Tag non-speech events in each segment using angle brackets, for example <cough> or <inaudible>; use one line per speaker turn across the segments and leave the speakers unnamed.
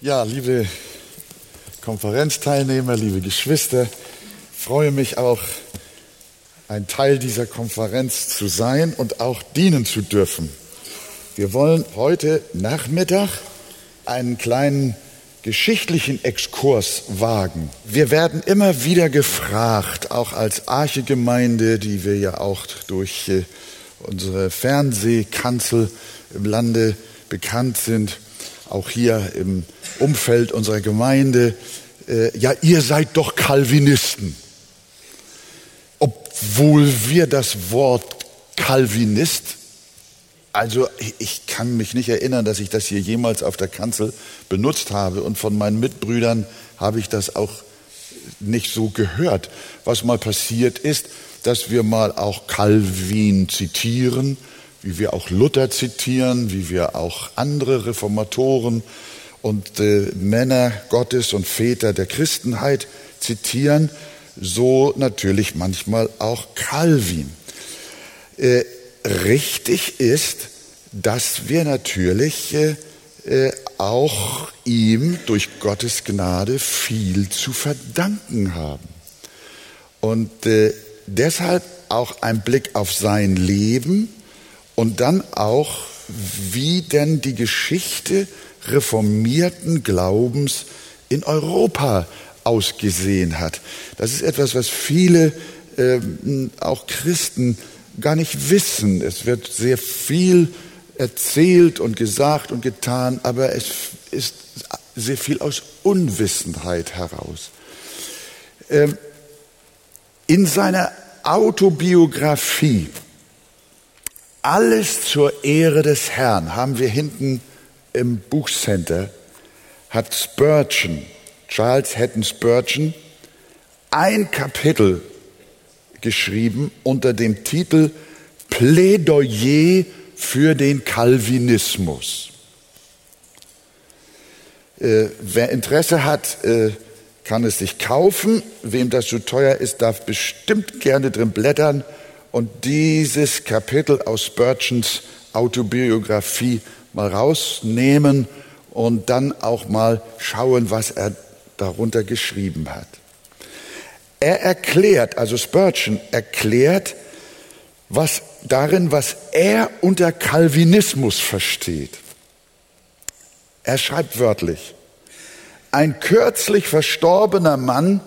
Ja, liebe Konferenzteilnehmer, liebe Geschwister, freue mich auch, ein Teil dieser Konferenz zu sein und auch dienen zu dürfen. Wir wollen heute Nachmittag einen kleinen geschichtlichen Exkurs wagen. Wir werden immer wieder gefragt, auch als Archegemeinde, die wir ja auch durch äh, unsere Fernsehkanzel im Lande bekannt sind, auch hier im Umfeld unserer Gemeinde, äh, ja, ihr seid doch Calvinisten. Obwohl wir das Wort Calvinist, also ich kann mich nicht erinnern, dass ich das hier jemals auf der Kanzel benutzt habe und von meinen Mitbrüdern habe ich das auch nicht so gehört. Was mal passiert ist, dass wir mal auch Calvin zitieren, wie wir auch Luther zitieren, wie wir auch andere Reformatoren und äh, Männer Gottes und Väter der Christenheit zitieren, so natürlich manchmal auch Calvin. Äh, richtig ist, dass wir natürlich äh, äh auch ihm durch Gottes Gnade viel zu verdanken haben. Und äh, deshalb auch ein Blick auf sein Leben und dann auch, wie denn die Geschichte reformierten Glaubens in Europa ausgesehen hat. Das ist etwas, was viele, äh, auch Christen, gar nicht wissen. Es wird sehr viel erzählt und gesagt und getan, aber es ist sehr viel aus Unwissenheit heraus. Ähm, in seiner Autobiografie alles zur Ehre des Herrn haben wir hinten im Buchcenter, hat Spurgeon, Charles Hatton Spurgeon, ein Kapitel geschrieben unter dem Titel Plädoyer für den Calvinismus. Äh, wer Interesse hat, äh, kann es sich kaufen. Wem das zu teuer ist, darf bestimmt gerne drin blättern und dieses Kapitel aus Spurgeons Autobiografie mal rausnehmen und dann auch mal schauen, was er darunter geschrieben hat. Er erklärt, also Spurgeon erklärt, was darin, was er unter Calvinismus versteht. Er schreibt wörtlich, ein kürzlich verstorbener Mann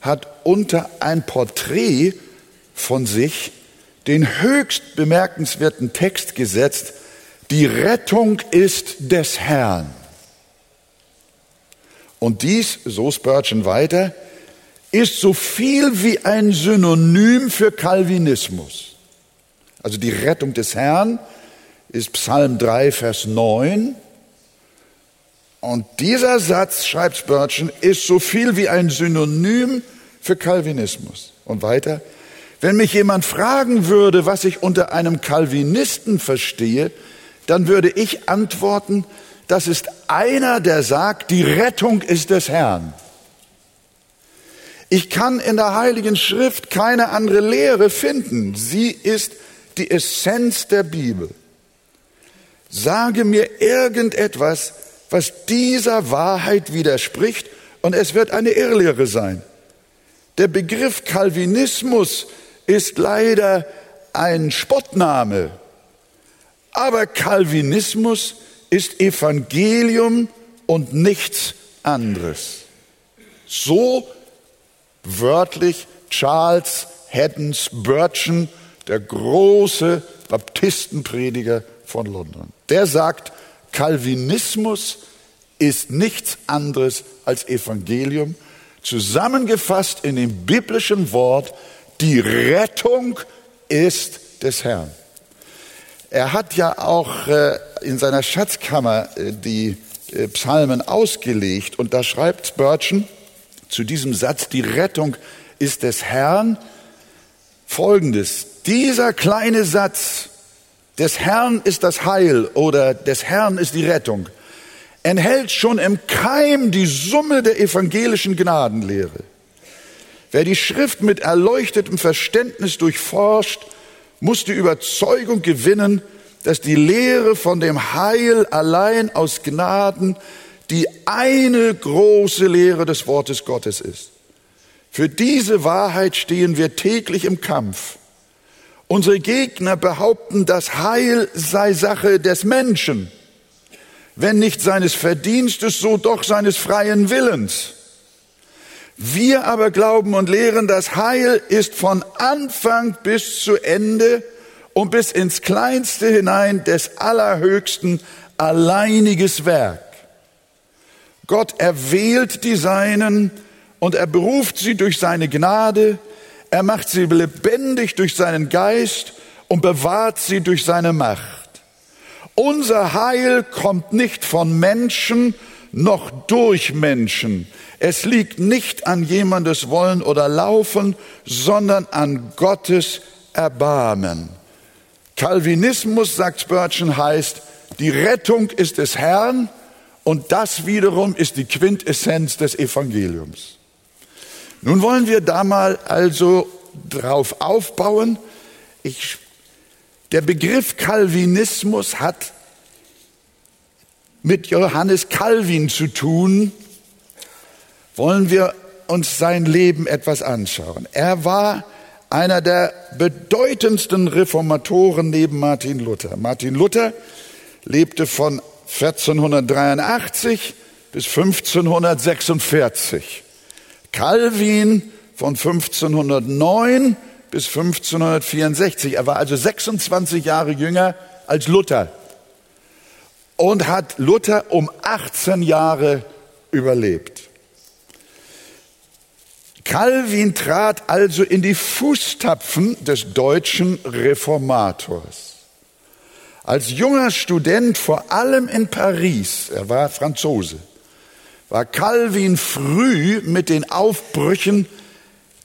hat unter ein Porträt von sich den höchst bemerkenswerten Text gesetzt, die Rettung ist des Herrn. Und dies, so Spurgeon weiter, ist so viel wie ein Synonym für Calvinismus. Also die Rettung des Herrn ist Psalm 3, Vers 9. Und dieser Satz, schreibt Spurgeon, ist so viel wie ein Synonym für Calvinismus. Und weiter, wenn mich jemand fragen würde, was ich unter einem Calvinisten verstehe, dann würde ich antworten, das ist einer, der sagt, die Rettung ist des Herrn. Ich kann in der Heiligen Schrift keine andere Lehre finden. Sie ist die Essenz der Bibel. Sage mir irgendetwas, was dieser Wahrheit widerspricht, und es wird eine Irrlehre sein. Der Begriff Calvinismus ist leider ein Spottname. Aber Calvinismus ist Evangelium und nichts anderes. So wörtlich Charles Haddon Spurgeon, der große Baptistenprediger von London. Der sagt, Calvinismus ist nichts anderes als Evangelium, zusammengefasst in dem biblischen Wort die Rettung ist des Herrn. Er hat ja auch äh, in seiner Schatzkammer äh, die äh, Psalmen ausgelegt und da schreibt Spurgeon zu diesem Satz, die Rettung ist des Herrn, folgendes. Dieser kleine Satz, des Herrn ist das Heil oder des Herrn ist die Rettung, enthält schon im Keim die Summe der evangelischen Gnadenlehre. Wer die Schrift mit erleuchtetem Verständnis durchforscht, muss die Überzeugung gewinnen, dass die Lehre von dem Heil allein aus Gnaden die eine große Lehre des Wortes Gottes ist. Für diese Wahrheit stehen wir täglich im Kampf. Unsere Gegner behaupten, das Heil sei Sache des Menschen, wenn nicht seines Verdienstes, so doch seines freien Willens. Wir aber glauben und lehren, das Heil ist von Anfang bis zu Ende und bis ins Kleinste hinein des Allerhöchsten alleiniges Werk. Gott erwählt die Seinen und er beruft sie durch seine Gnade, er macht sie lebendig durch seinen Geist und bewahrt sie durch seine Macht. Unser Heil kommt nicht von Menschen noch durch Menschen. Es liegt nicht an jemandes Wollen oder Laufen, sondern an Gottes Erbarmen. Calvinismus, sagt Spurgeon, heißt, die Rettung ist des Herrn und das wiederum ist die Quintessenz des Evangeliums. Nun wollen wir da mal also drauf aufbauen. Ich, der Begriff Calvinismus hat mit Johannes Calvin zu tun. Wollen wir uns sein Leben etwas anschauen. Er war einer der bedeutendsten Reformatoren neben Martin Luther. Martin Luther lebte von 1483 bis 1546. Calvin von 1509 bis 1564. Er war also 26 Jahre jünger als Luther und hat Luther um 18 Jahre überlebt. Calvin trat also in die Fußtapfen des deutschen Reformators. Als junger Student, vor allem in Paris, er war Franzose, war Calvin früh mit den Aufbrüchen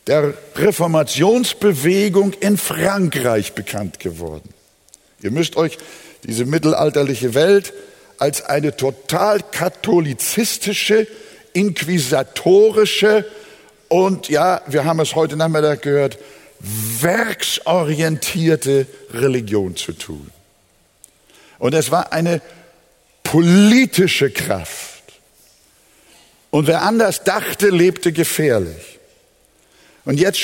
der Reformationsbewegung in Frankreich bekannt geworden. Ihr müsst euch diese mittelalterliche Welt als eine total katholizistische, inquisitorische und ja, wir haben es heute Nachmittag gehört, werksorientierte Religion zu tun. Und es war eine politische Kraft. Und wer anders dachte, lebte gefährlich. Und jetzt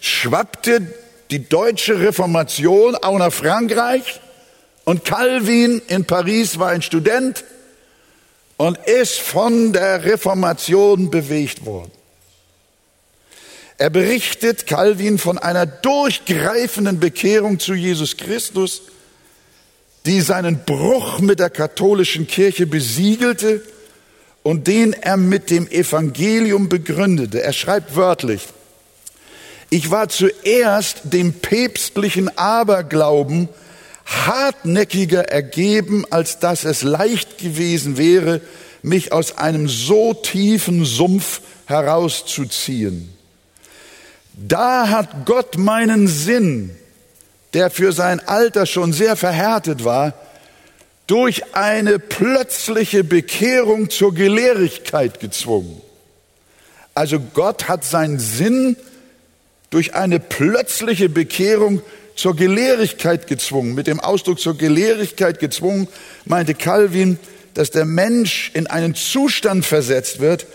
schwappte die deutsche Reformation auch nach Frankreich und Calvin in Paris war ein Student und ist von der Reformation bewegt worden. Er berichtet Calvin von einer durchgreifenden Bekehrung zu Jesus Christus, die seinen Bruch mit der katholischen Kirche besiegelte und den er mit dem Evangelium begründete. Er schreibt wörtlich, ich war zuerst dem päpstlichen Aberglauben hartnäckiger ergeben, als dass es leicht gewesen wäre, mich aus einem so tiefen Sumpf herauszuziehen. Da hat Gott meinen Sinn, der für sein Alter schon sehr verhärtet war, durch eine plötzliche Bekehrung zur Gelehrigkeit gezwungen. Also Gott hat seinen Sinn durch eine plötzliche Bekehrung zur Gelehrigkeit gezwungen. Mit dem Ausdruck zur Gelehrigkeit gezwungen meinte Calvin, dass der Mensch in einen Zustand versetzt wird,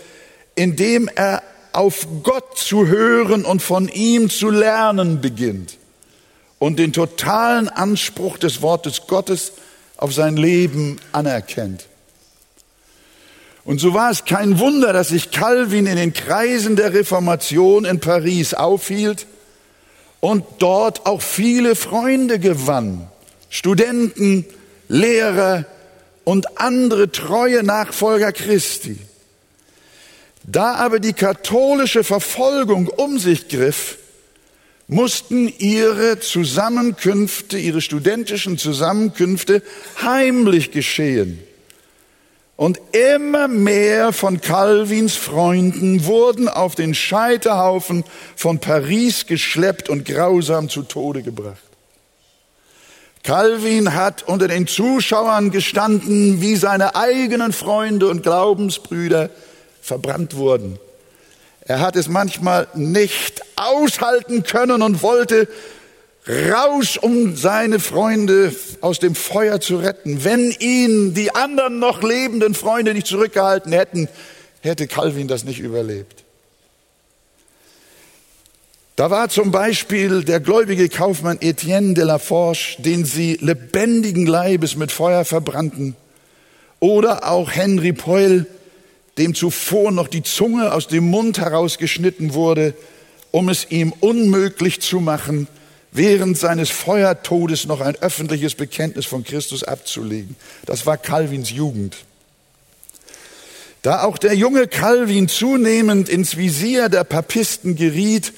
in dem er auf Gott zu hören und von ihm zu lernen beginnt und den totalen Anspruch des Wortes Gottes auf sein Leben anerkennt. Und so war es kein Wunder, dass sich Calvin in den Kreisen der Reformation in Paris aufhielt und dort auch viele Freunde gewann, Studenten, Lehrer und andere treue Nachfolger Christi. Da aber die katholische Verfolgung um sich griff, mussten ihre Zusammenkünfte, ihre studentischen Zusammenkünfte heimlich geschehen. Und immer mehr von Calvins Freunden wurden auf den Scheiterhaufen von Paris geschleppt und grausam zu Tode gebracht. Calvin hat unter den Zuschauern gestanden, wie seine eigenen Freunde und Glaubensbrüder verbrannt wurden. Er hat es manchmal nicht aushalten können und wollte raus, um seine Freunde aus dem Feuer zu retten. Wenn ihn die anderen noch lebenden Freunde nicht zurückgehalten hätten, hätte Calvin das nicht überlebt. Da war zum Beispiel der gläubige Kaufmann Etienne de la Forge, den sie lebendigen Leibes mit Feuer verbrannten. Oder auch Henry Poyle, dem zuvor noch die Zunge aus dem Mund herausgeschnitten wurde, um es ihm unmöglich zu machen, während seines Feuertodes noch ein öffentliches Bekenntnis von Christus abzulegen. Das war Calvins Jugend. Da auch der junge Calvin zunehmend ins Visier der Papisten geriet,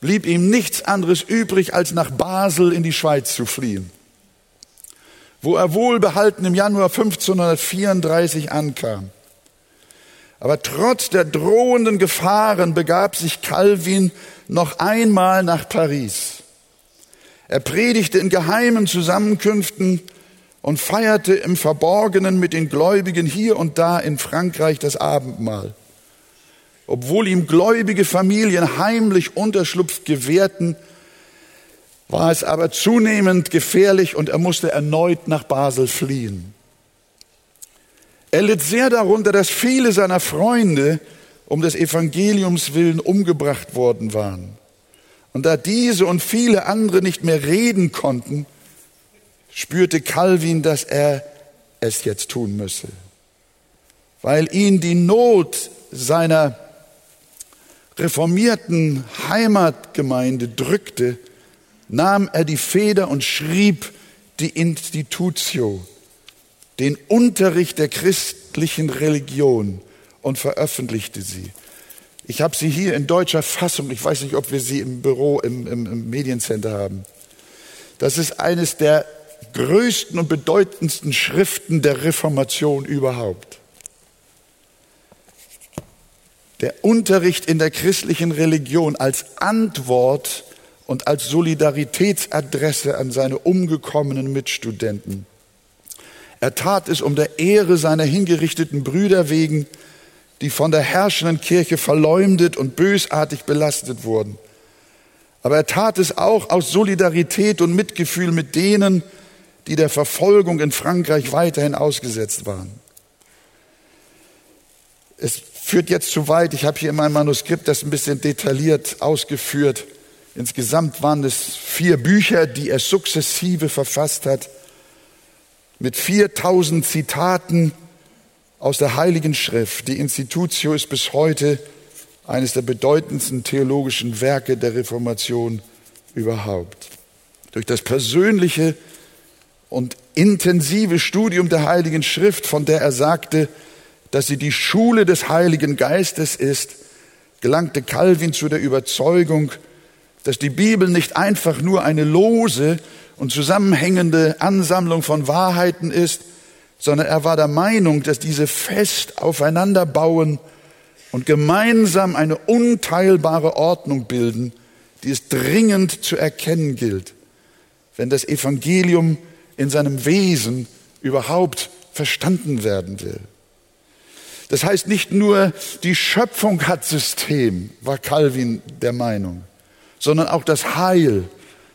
blieb ihm nichts anderes übrig, als nach Basel in die Schweiz zu fliehen, wo er wohlbehalten im Januar 1534 ankam. Aber trotz der drohenden Gefahren begab sich Calvin noch einmal nach Paris. Er predigte in geheimen Zusammenkünften und feierte im Verborgenen mit den Gläubigen hier und da in Frankreich das Abendmahl. Obwohl ihm gläubige Familien heimlich Unterschlupf gewährten, war es aber zunehmend gefährlich und er musste erneut nach Basel fliehen. Er litt sehr darunter, dass viele seiner Freunde um des Evangeliums willen umgebracht worden waren. Und da diese und viele andere nicht mehr reden konnten, spürte Calvin, dass er es jetzt tun müsse, weil ihn die Not seiner reformierten Heimatgemeinde drückte, nahm er die Feder und schrieb die Institutio, den Unterricht der christlichen Religion und veröffentlichte sie. Ich habe sie hier in deutscher Fassung, ich weiß nicht, ob wir sie im Büro, im, im, im Mediencenter haben. Das ist eines der größten und bedeutendsten Schriften der Reformation überhaupt. Der Unterricht in der christlichen Religion als Antwort und als Solidaritätsadresse an seine umgekommenen Mitstudenten. Er tat es um der Ehre seiner hingerichteten Brüder wegen, die von der herrschenden Kirche verleumdet und bösartig belastet wurden. Aber er tat es auch aus Solidarität und Mitgefühl mit denen, die der Verfolgung in Frankreich weiterhin ausgesetzt waren. Es führt jetzt zu weit. Ich habe hier in meinem Manuskript das ein bisschen detailliert ausgeführt. Insgesamt waren es vier Bücher, die er sukzessive verfasst hat, mit 4000 Zitaten aus der Heiligen Schrift. Die Institutio ist bis heute eines der bedeutendsten theologischen Werke der Reformation überhaupt. Durch das persönliche und intensive Studium der Heiligen Schrift, von der er sagte, dass sie die Schule des Heiligen Geistes ist, gelangte Calvin zu der Überzeugung, dass die Bibel nicht einfach nur eine lose und zusammenhängende Ansammlung von Wahrheiten ist, sondern er war der Meinung, dass diese fest aufeinander bauen und gemeinsam eine unteilbare Ordnung bilden, die es dringend zu erkennen gilt, wenn das Evangelium in seinem Wesen überhaupt verstanden werden will. Das heißt, nicht nur die Schöpfung hat System, war Calvin der Meinung, sondern auch das Heil.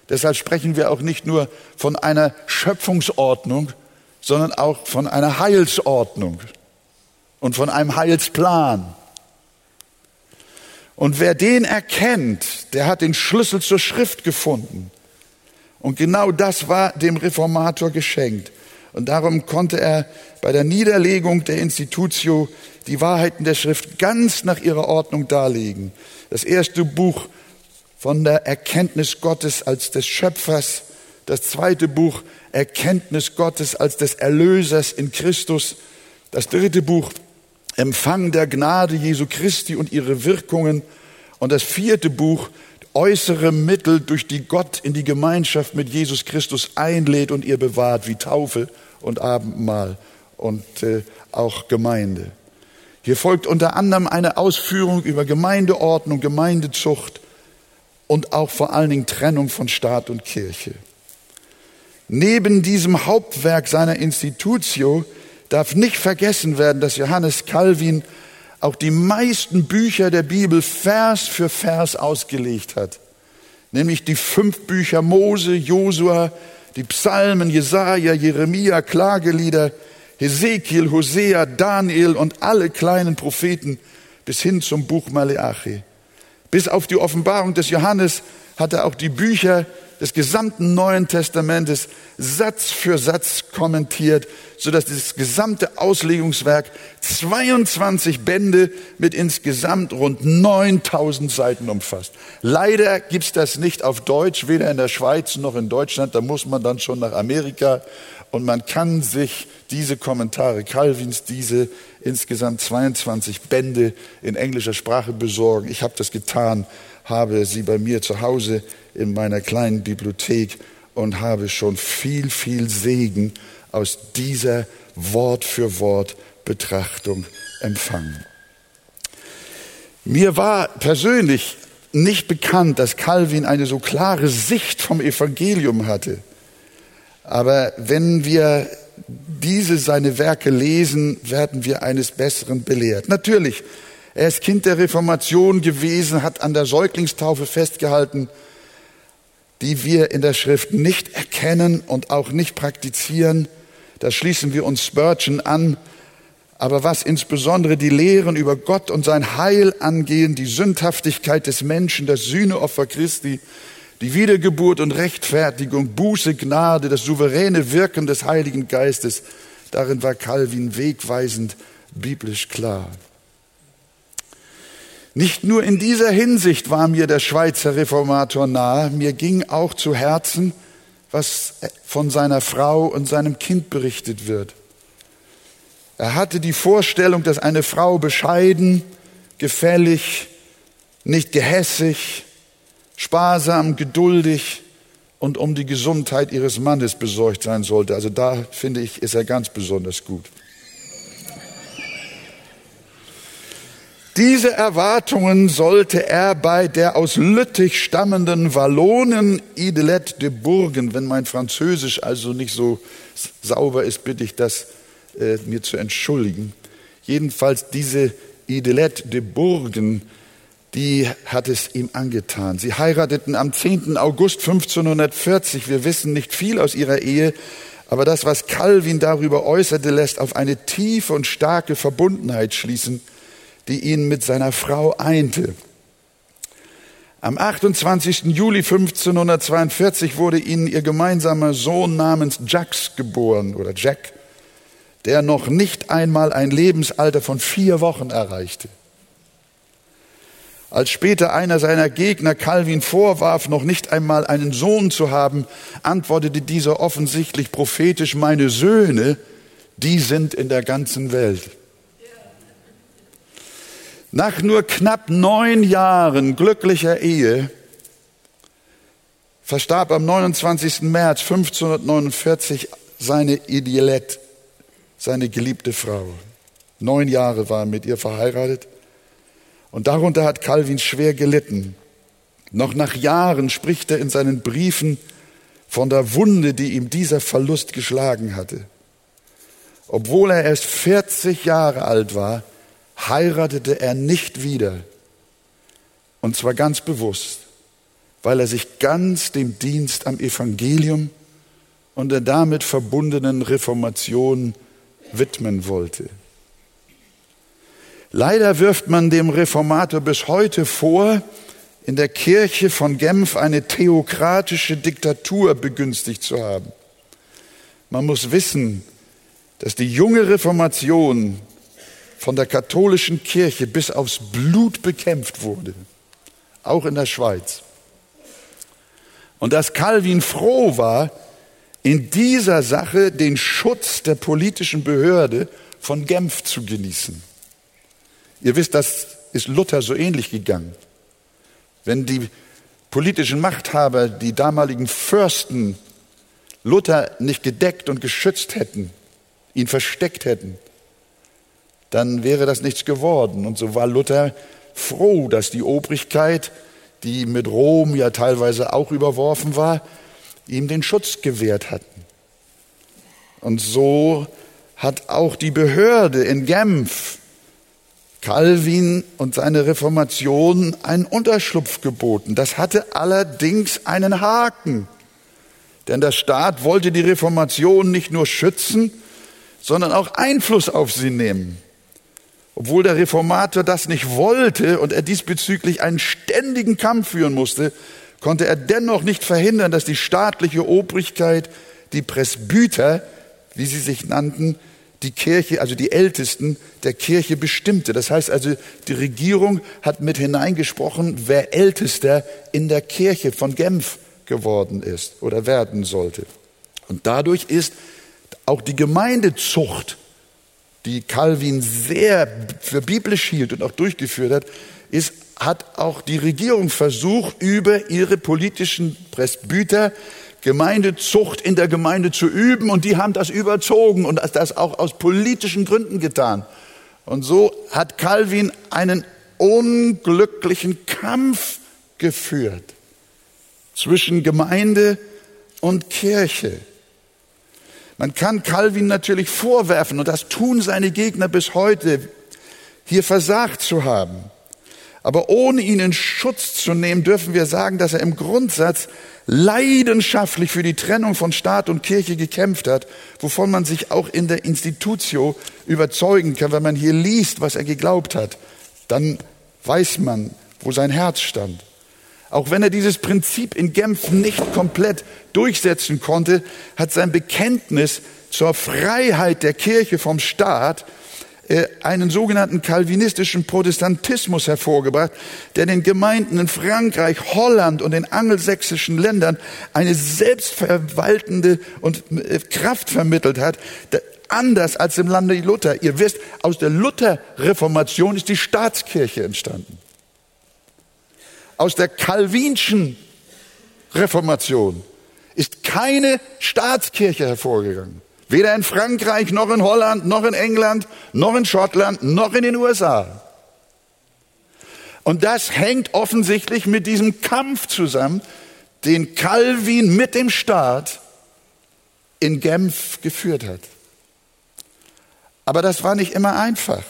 Deshalb sprechen wir auch nicht nur von einer Schöpfungsordnung, sondern auch von einer Heilsordnung und von einem Heilsplan. Und wer den erkennt, der hat den Schlüssel zur Schrift gefunden. Und genau das war dem Reformator geschenkt. Und darum konnte er bei der Niederlegung der Institutio die Wahrheiten der Schrift ganz nach ihrer Ordnung darlegen. Das erste Buch von der Erkenntnis Gottes als des Schöpfers, das zweite Buch Erkenntnis Gottes als des Erlösers in Christus. Das dritte Buch Empfang der Gnade Jesu Christi und ihre Wirkungen. Und das vierte Buch äußere Mittel, durch die Gott in die Gemeinschaft mit Jesus Christus einlädt und ihr bewahrt, wie Taufe und Abendmahl und äh, auch Gemeinde. Hier folgt unter anderem eine Ausführung über Gemeindeordnung, Gemeindezucht und auch vor allen Dingen Trennung von Staat und Kirche. Neben diesem Hauptwerk seiner Institutio darf nicht vergessen werden, dass Johannes Calvin auch die meisten Bücher der Bibel Vers für Vers ausgelegt hat. nämlich die fünf Bücher Mose, Josua, die Psalmen, Jesaja, Jeremia, Klagelieder, Hesekiel, Hosea, Daniel und alle kleinen Propheten bis hin zum Buch Maleachi. Bis auf die Offenbarung des Johannes hat er auch die Bücher des gesamten Neuen Testamentes Satz für Satz kommentiert, sodass das gesamte Auslegungswerk 22 Bände mit insgesamt rund 9000 Seiten umfasst. Leider gibt's das nicht auf Deutsch, weder in der Schweiz noch in Deutschland. Da muss man dann schon nach Amerika und man kann sich diese Kommentare Calvins, diese insgesamt 22 Bände in englischer Sprache besorgen. Ich habe das getan, habe sie bei mir zu Hause in meiner kleinen Bibliothek und habe schon viel, viel Segen aus dieser Wort für Wort Betrachtung empfangen. Mir war persönlich nicht bekannt, dass Calvin eine so klare Sicht vom Evangelium hatte. Aber wenn wir diese seine Werke lesen, werden wir eines Besseren belehrt. Natürlich, er ist Kind der Reformation gewesen, hat an der Säuglingstaufe festgehalten, die wir in der Schrift nicht erkennen und auch nicht praktizieren. Da schließen wir uns Spurgeon an. Aber was insbesondere die Lehren über Gott und sein Heil angehen, die Sündhaftigkeit des Menschen, das Sühneopfer Christi, die Wiedergeburt und Rechtfertigung, Buße, Gnade, das souveräne Wirken des Heiligen Geistes, darin war Calvin wegweisend biblisch klar. Nicht nur in dieser Hinsicht war mir der Schweizer Reformator nahe, mir ging auch zu Herzen, was von seiner Frau und seinem Kind berichtet wird. Er hatte die Vorstellung, dass eine Frau bescheiden, gefällig, nicht gehässig, sparsam, geduldig und um die Gesundheit ihres Mannes besorgt sein sollte. Also da finde ich, ist er ganz besonders gut. Diese Erwartungen sollte er bei der aus Lüttich stammenden Wallonen Idelette de Bourgen, wenn mein Französisch also nicht so sauber ist, bitte ich das äh, mir zu entschuldigen. Jedenfalls diese Idelette de Bourgen die hat es ihm angetan. Sie heirateten am 10. August 1540. Wir wissen nicht viel aus ihrer Ehe, aber das, was Calvin darüber äußerte, lässt auf eine tiefe und starke Verbundenheit schließen, die ihn mit seiner Frau einte. Am 28. Juli 1542 wurde ihnen ihr gemeinsamer Sohn namens Jacques geboren oder Jack, der noch nicht einmal ein Lebensalter von vier Wochen erreichte. Als später einer seiner Gegner Calvin vorwarf, noch nicht einmal einen Sohn zu haben, antwortete dieser offensichtlich prophetisch, meine Söhne, die sind in der ganzen Welt. Nach nur knapp neun Jahren glücklicher Ehe verstarb am 29. März 1549 seine Idiolette, seine geliebte Frau. Neun Jahre war er mit ihr verheiratet. Und darunter hat Calvin schwer gelitten. Noch nach Jahren spricht er in seinen Briefen von der Wunde, die ihm dieser Verlust geschlagen hatte. Obwohl er erst 40 Jahre alt war, heiratete er nicht wieder. Und zwar ganz bewusst, weil er sich ganz dem Dienst am Evangelium und der damit verbundenen Reformation widmen wollte. Leider wirft man dem Reformator bis heute vor, in der Kirche von Genf eine theokratische Diktatur begünstigt zu haben. Man muss wissen, dass die junge Reformation von der katholischen Kirche bis aufs Blut bekämpft wurde, auch in der Schweiz. Und dass Calvin froh war, in dieser Sache den Schutz der politischen Behörde von Genf zu genießen. Ihr wisst, das ist Luther so ähnlich gegangen. Wenn die politischen Machthaber, die damaligen Fürsten, Luther nicht gedeckt und geschützt hätten, ihn versteckt hätten, dann wäre das nichts geworden. Und so war Luther froh, dass die Obrigkeit, die mit Rom ja teilweise auch überworfen war, ihm den Schutz gewährt hatten. Und so hat auch die Behörde in Genf Calvin und seine Reformation einen Unterschlupf geboten. Das hatte allerdings einen Haken. Denn der Staat wollte die Reformation nicht nur schützen, sondern auch Einfluss auf sie nehmen. Obwohl der Reformator das nicht wollte und er diesbezüglich einen ständigen Kampf führen musste, konnte er dennoch nicht verhindern, dass die staatliche Obrigkeit, die Presbyter, wie sie sich nannten, die Kirche, also die Ältesten der Kirche bestimmte. Das heißt also, die Regierung hat mit hineingesprochen, wer Ältester in der Kirche von Genf geworden ist oder werden sollte. Und dadurch ist auch die Gemeindezucht, die Calvin sehr für biblisch hielt und auch durchgeführt hat, ist, hat auch die Regierung versucht, über ihre politischen Presbyter Gemeindezucht in der Gemeinde zu üben und die haben das überzogen und das auch aus politischen Gründen getan. Und so hat Calvin einen unglücklichen Kampf geführt zwischen Gemeinde und Kirche. Man kann Calvin natürlich vorwerfen, und das tun seine Gegner bis heute, hier versagt zu haben. Aber ohne ihn in Schutz zu nehmen, dürfen wir sagen, dass er im Grundsatz leidenschaftlich für die Trennung von Staat und Kirche gekämpft hat, wovon man sich auch in der Institutio überzeugen kann. Wenn man hier liest, was er geglaubt hat, dann weiß man, wo sein Herz stand. Auch wenn er dieses Prinzip in Genf nicht komplett durchsetzen konnte, hat sein Bekenntnis zur Freiheit der Kirche vom Staat äh, einen sogenannten kalvinistischen Protestantismus hervorgebracht, der den Gemeinden in Frankreich, Holland und den angelsächsischen Ländern eine selbstverwaltende und äh, Kraft vermittelt hat, anders als im Lande Luther. Ihr wisst, aus der Lutherreformation ist die Staatskirche entstanden. Aus der Calvinschen Reformation ist keine Staatskirche hervorgegangen. Weder in Frankreich, noch in Holland, noch in England, noch in Schottland, noch in den USA. Und das hängt offensichtlich mit diesem Kampf zusammen, den Calvin mit dem Staat in Genf geführt hat. Aber das war nicht immer einfach.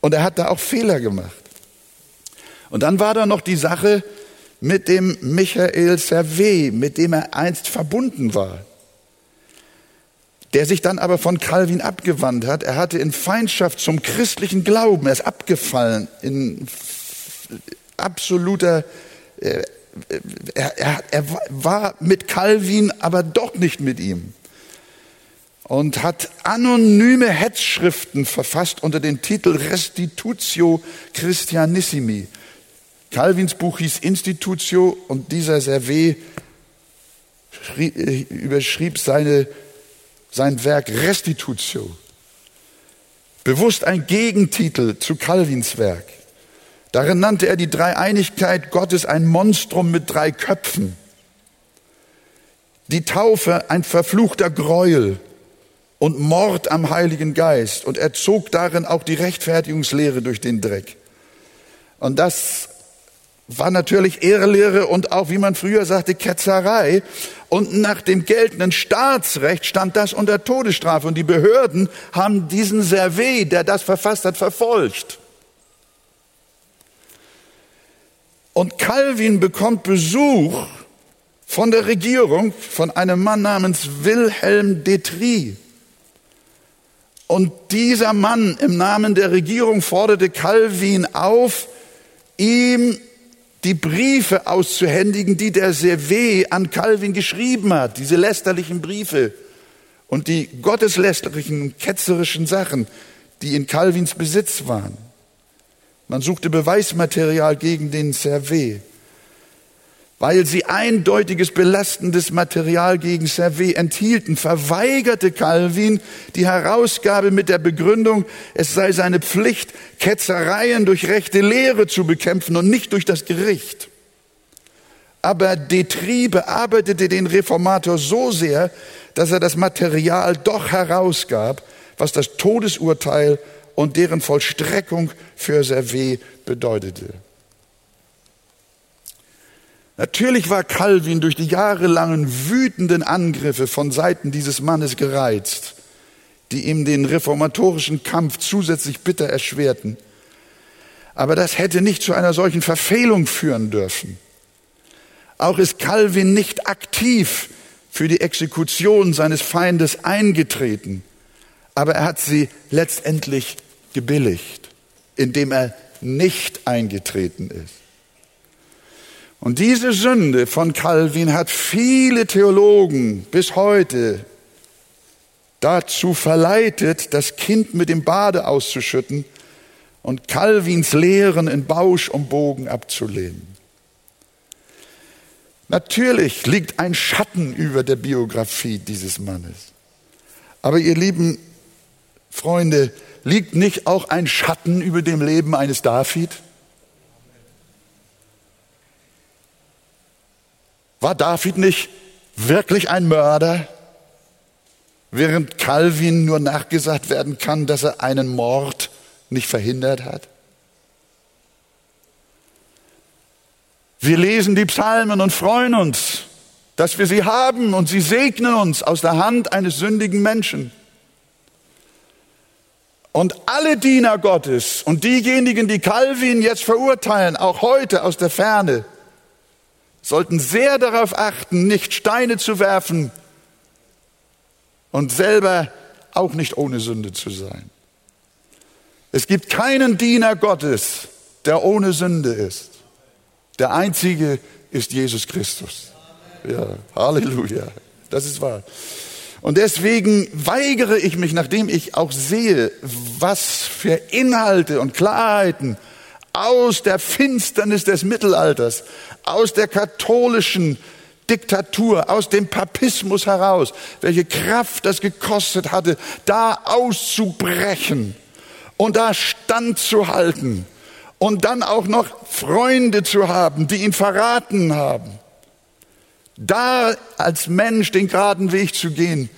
Und er hat da auch Fehler gemacht. Und dann war da noch die Sache mit dem Michael Servet, mit dem er einst verbunden war der sich dann aber von Calvin abgewandt hat. Er hatte in Feindschaft zum christlichen Glauben, er ist abgefallen in absoluter, äh, er, er, er war mit Calvin, aber doch nicht mit ihm. Und hat anonyme Hetzschriften verfasst unter dem Titel Restitutio Christianissimi. Calvins Buch hieß Institutio und dieser Servet äh, überschrieb seine sein Werk Restitutio. Bewusst ein Gegentitel zu Calvins Werk. Darin nannte er die Dreieinigkeit Gottes ein Monstrum mit drei Köpfen. Die Taufe ein verfluchter Gräuel und Mord am Heiligen Geist. Und er zog darin auch die Rechtfertigungslehre durch den Dreck. Und das war natürlich Irrlehre und auch, wie man früher sagte, Ketzerei. Und nach dem geltenden Staatsrecht stand das unter Todesstrafe. Und die Behörden haben diesen Servet, der das verfasst hat, verfolgt. Und Calvin bekommt Besuch von der Regierung, von einem Mann namens Wilhelm Detry. Und dieser Mann im Namen der Regierung forderte Calvin auf, ihm die Briefe auszuhändigen, die der Servet an Calvin geschrieben hat, diese lästerlichen Briefe und die gotteslästerlichen, ketzerischen Sachen, die in Calvins Besitz waren. Man suchte Beweismaterial gegen den Servet weil sie eindeutiges belastendes Material gegen Servet enthielten, verweigerte Calvin die Herausgabe mit der Begründung, es sei seine Pflicht, Ketzereien durch rechte Lehre zu bekämpfen und nicht durch das Gericht. Aber Detri bearbeitete den Reformator so sehr, dass er das Material doch herausgab, was das Todesurteil und deren Vollstreckung für Servet bedeutete. Natürlich war Calvin durch die jahrelangen wütenden Angriffe von Seiten dieses Mannes gereizt. die ihm den reformatorischen Kampf zusätzlich bitter erschwerten. Aber das hätte nicht zu einer solchen Verfehlung führen dürfen. Auch ist Calvin nicht aktiv für die Exekution seines Feindes eingetreten, aber er hat sie letztendlich gebilligt, indem er nicht eingetreten ist. Und diese Sünde von Calvin hat viele Theologen bis heute dazu verleitet, das Kind mit dem Bade auszuschütten und Calvins Lehren in Bausch und Bogen abzulehnen. Natürlich liegt ein Schatten über der Biografie dieses Mannes. Aber ihr lieben Freunde, liegt nicht auch ein Schatten über dem Leben eines David? War David nicht wirklich ein Mörder? Während Calvin nur nachgesagt werden kann, dass er einen Mord nicht verhindert hat? Wir lesen die Psalmen und freuen uns, dass wir sie haben und sie segnen uns aus der Hand eines sündigen Menschen. Und alle Diener Gottes und diejenigen, die Calvin jetzt verurteilen, auch heute aus der Ferne, sollten sehr darauf achten, nicht Steine zu werfen und selber auch nicht ohne Sünde zu sein. Es gibt keinen Diener Gottes, der ohne Sünde ist. Der einzige ist Jesus Christus. Ja, Halleluja. Das ist wahr. Und deswegen weigere ich mich, nachdem ich auch sehe, was für Inhalte und Klarheiten aus der Finsternis des Mittelalters, aus der katholischen Diktatur, aus dem Papismus heraus, welche Kraft das gekostet hatte, da auszubrechen und da standzuhalten und dann auch noch Freunde zu haben, die ihn verraten haben. Da als Mensch den geraden Weg zu gehen,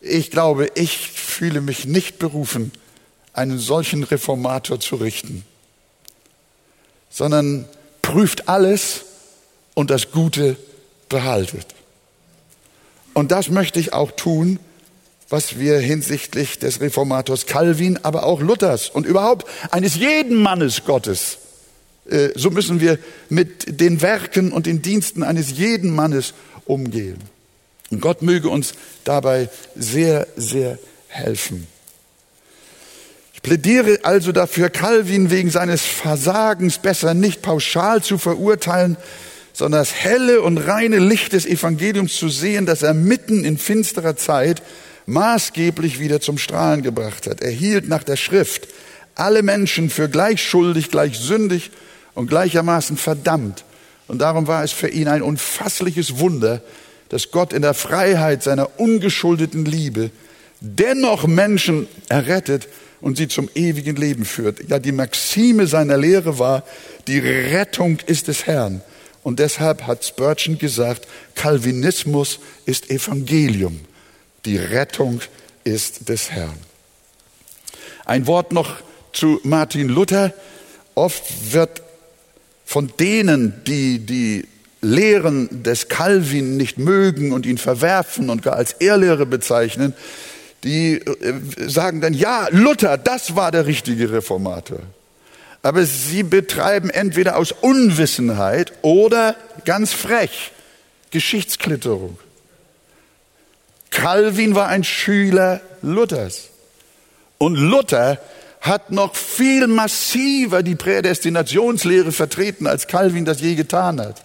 ich glaube, ich fühle mich nicht berufen, einen solchen Reformator zu richten sondern prüft alles und das Gute behaltet. Und das möchte ich auch tun, was wir hinsichtlich des Reformators Calvin, aber auch Luthers und überhaupt eines jeden Mannes Gottes, äh, so müssen wir mit den Werken und den Diensten eines jeden Mannes umgehen. Und Gott möge uns dabei sehr, sehr helfen. Ich plädiere also dafür, Calvin wegen seines Versagens besser nicht pauschal zu verurteilen, sondern das helle und reine Licht des Evangeliums zu sehen, das er mitten in finsterer Zeit maßgeblich wieder zum Strahlen gebracht hat. Er hielt nach der Schrift alle Menschen für gleich schuldig, gleich sündig und gleichermaßen verdammt. Und darum war es für ihn ein unfassliches Wunder, dass Gott in der Freiheit seiner ungeschuldeten Liebe dennoch Menschen errettet, und sie zum ewigen Leben führt. Ja, die Maxime seiner Lehre war, die Rettung ist des Herrn. Und deshalb hat Spurgeon gesagt, Calvinismus ist Evangelium. Die Rettung ist des Herrn. Ein Wort noch zu Martin Luther. Oft wird von denen, die die Lehren des Calvin nicht mögen und ihn verwerfen und gar als Ehrlehre bezeichnen, die äh, sagen dann, ja, Luther, das war der richtige Reformator. Aber sie betreiben entweder aus Unwissenheit oder ganz frech Geschichtsklitterung. Calvin war ein Schüler Luthers. Und Luther hat noch viel massiver die Prädestinationslehre vertreten, als Calvin das je getan hat.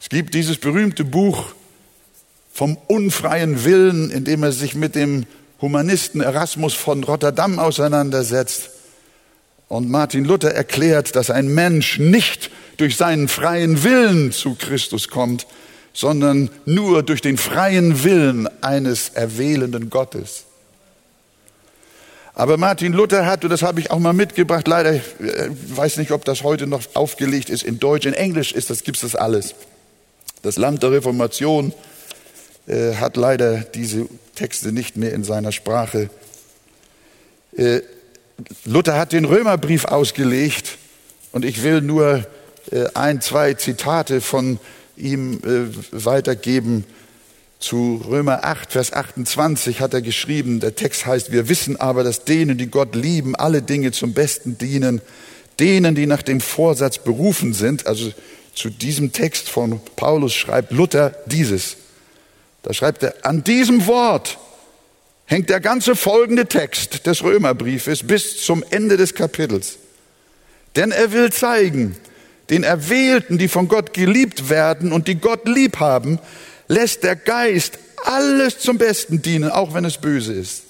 Es gibt dieses berühmte Buch vom unfreien Willen, indem er sich mit dem Humanisten Erasmus von Rotterdam auseinandersetzt. Und Martin Luther erklärt, dass ein Mensch nicht durch seinen freien Willen zu Christus kommt, sondern nur durch den freien Willen eines erwählenden Gottes. Aber Martin Luther hat, und das habe ich auch mal mitgebracht, leider ich äh, weiß nicht, ob das heute noch aufgelegt ist in Deutsch, in Englisch ist das, gibt es das alles. Das Land der Reformation, äh, hat leider diese Texte nicht mehr in seiner Sprache. Äh, Luther hat den Römerbrief ausgelegt und ich will nur äh, ein, zwei Zitate von ihm äh, weitergeben. Zu Römer 8, Vers 28 hat er geschrieben, der Text heißt, wir wissen aber, dass denen, die Gott lieben, alle Dinge zum Besten dienen, denen, die nach dem Vorsatz berufen sind. Also zu diesem Text von Paulus schreibt Luther dieses. Da schreibt er, an diesem Wort hängt der ganze folgende Text des Römerbriefes bis zum Ende des Kapitels. Denn er will zeigen, den Erwählten, die von Gott geliebt werden und die Gott lieb haben, lässt der Geist alles zum Besten dienen, auch wenn es böse ist.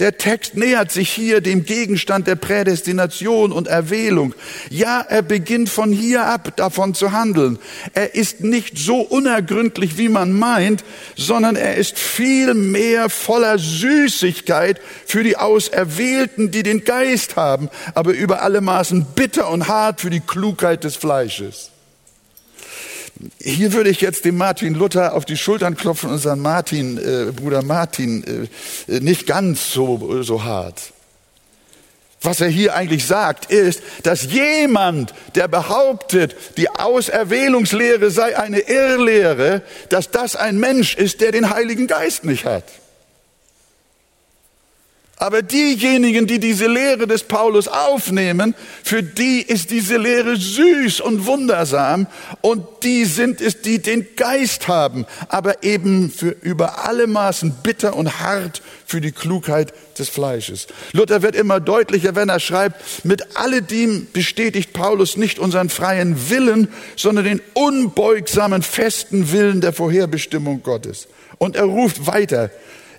Der Text nähert sich hier dem Gegenstand der Prädestination und Erwählung. Ja, er beginnt von hier ab davon zu handeln. Er ist nicht so unergründlich, wie man meint, sondern er ist viel mehr voller Süßigkeit für die Auserwählten, die den Geist haben, aber über alle Maßen bitter und hart für die Klugheit des Fleisches. Hier würde ich jetzt dem Martin Luther auf die Schultern klopfen und sagen, Martin, äh, Bruder Martin, äh, nicht ganz so, so hart. Was er hier eigentlich sagt, ist, dass jemand, der behauptet, die Auserwählungslehre sei eine Irrlehre, dass das ein Mensch ist, der den Heiligen Geist nicht hat. Aber diejenigen, die diese Lehre des Paulus aufnehmen, für die ist diese Lehre süß und wundersam und die sind es, die den Geist haben, aber eben für über alle Maßen bitter und hart für die Klugheit des Fleisches. Luther wird immer deutlicher, wenn er schreibt, mit alledem bestätigt Paulus nicht unseren freien Willen, sondern den unbeugsamen, festen Willen der Vorherbestimmung Gottes. Und er ruft weiter,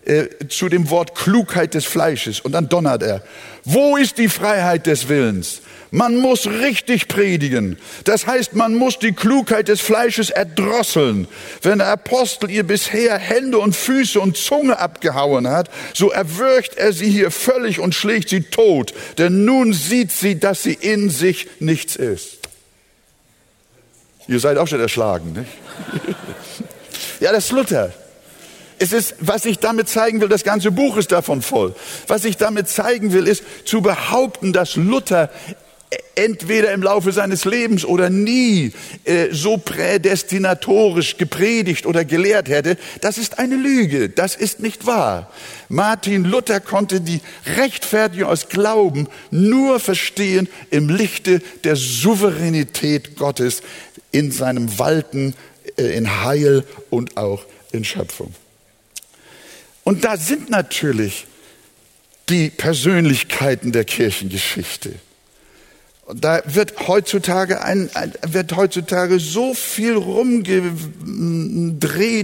äh, zu dem Wort Klugheit des Fleisches und dann donnert er. Wo ist die Freiheit des Willens? Man muss richtig predigen. Das heißt, man muss die Klugheit des Fleisches erdrosseln. Wenn der Apostel ihr bisher Hände und Füße und Zunge abgehauen hat, so erwürgt er sie hier völlig und schlägt sie tot. Denn nun sieht sie, dass sie in sich nichts ist. Ihr seid auch schon erschlagen, nicht? <laughs> ja, das ist Luther. Es ist, was ich damit zeigen will, das ganze Buch ist davon voll. Was ich damit zeigen will, ist zu behaupten, dass Luther entweder im Laufe seines Lebens oder nie äh, so prädestinatorisch gepredigt oder gelehrt hätte, das ist eine Lüge, das ist nicht wahr. Martin Luther konnte die Rechtfertigung aus Glauben nur verstehen im Lichte der Souveränität Gottes in seinem Walten äh, in Heil und auch in Schöpfung. Und da sind natürlich die Persönlichkeiten der Kirchengeschichte. Und da wird heutzutage, ein, ein, wird heutzutage so viel rumgedreht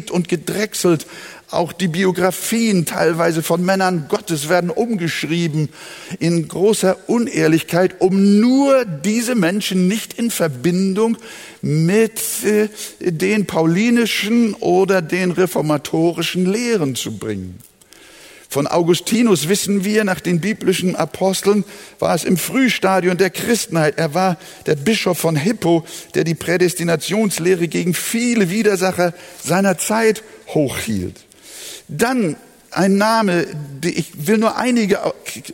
und gedrechselt. Auch die Biografien teilweise von Männern Gottes werden umgeschrieben in großer Unehrlichkeit, um nur diese Menschen nicht in Verbindung mit äh, den paulinischen oder den reformatorischen Lehren zu bringen. Von Augustinus wissen wir, nach den biblischen Aposteln war es im Frühstadium der Christenheit. Er war der Bischof von Hippo, der die Prädestinationslehre gegen viele Widersacher seiner Zeit hochhielt. Dann ein Name, ich will nur einige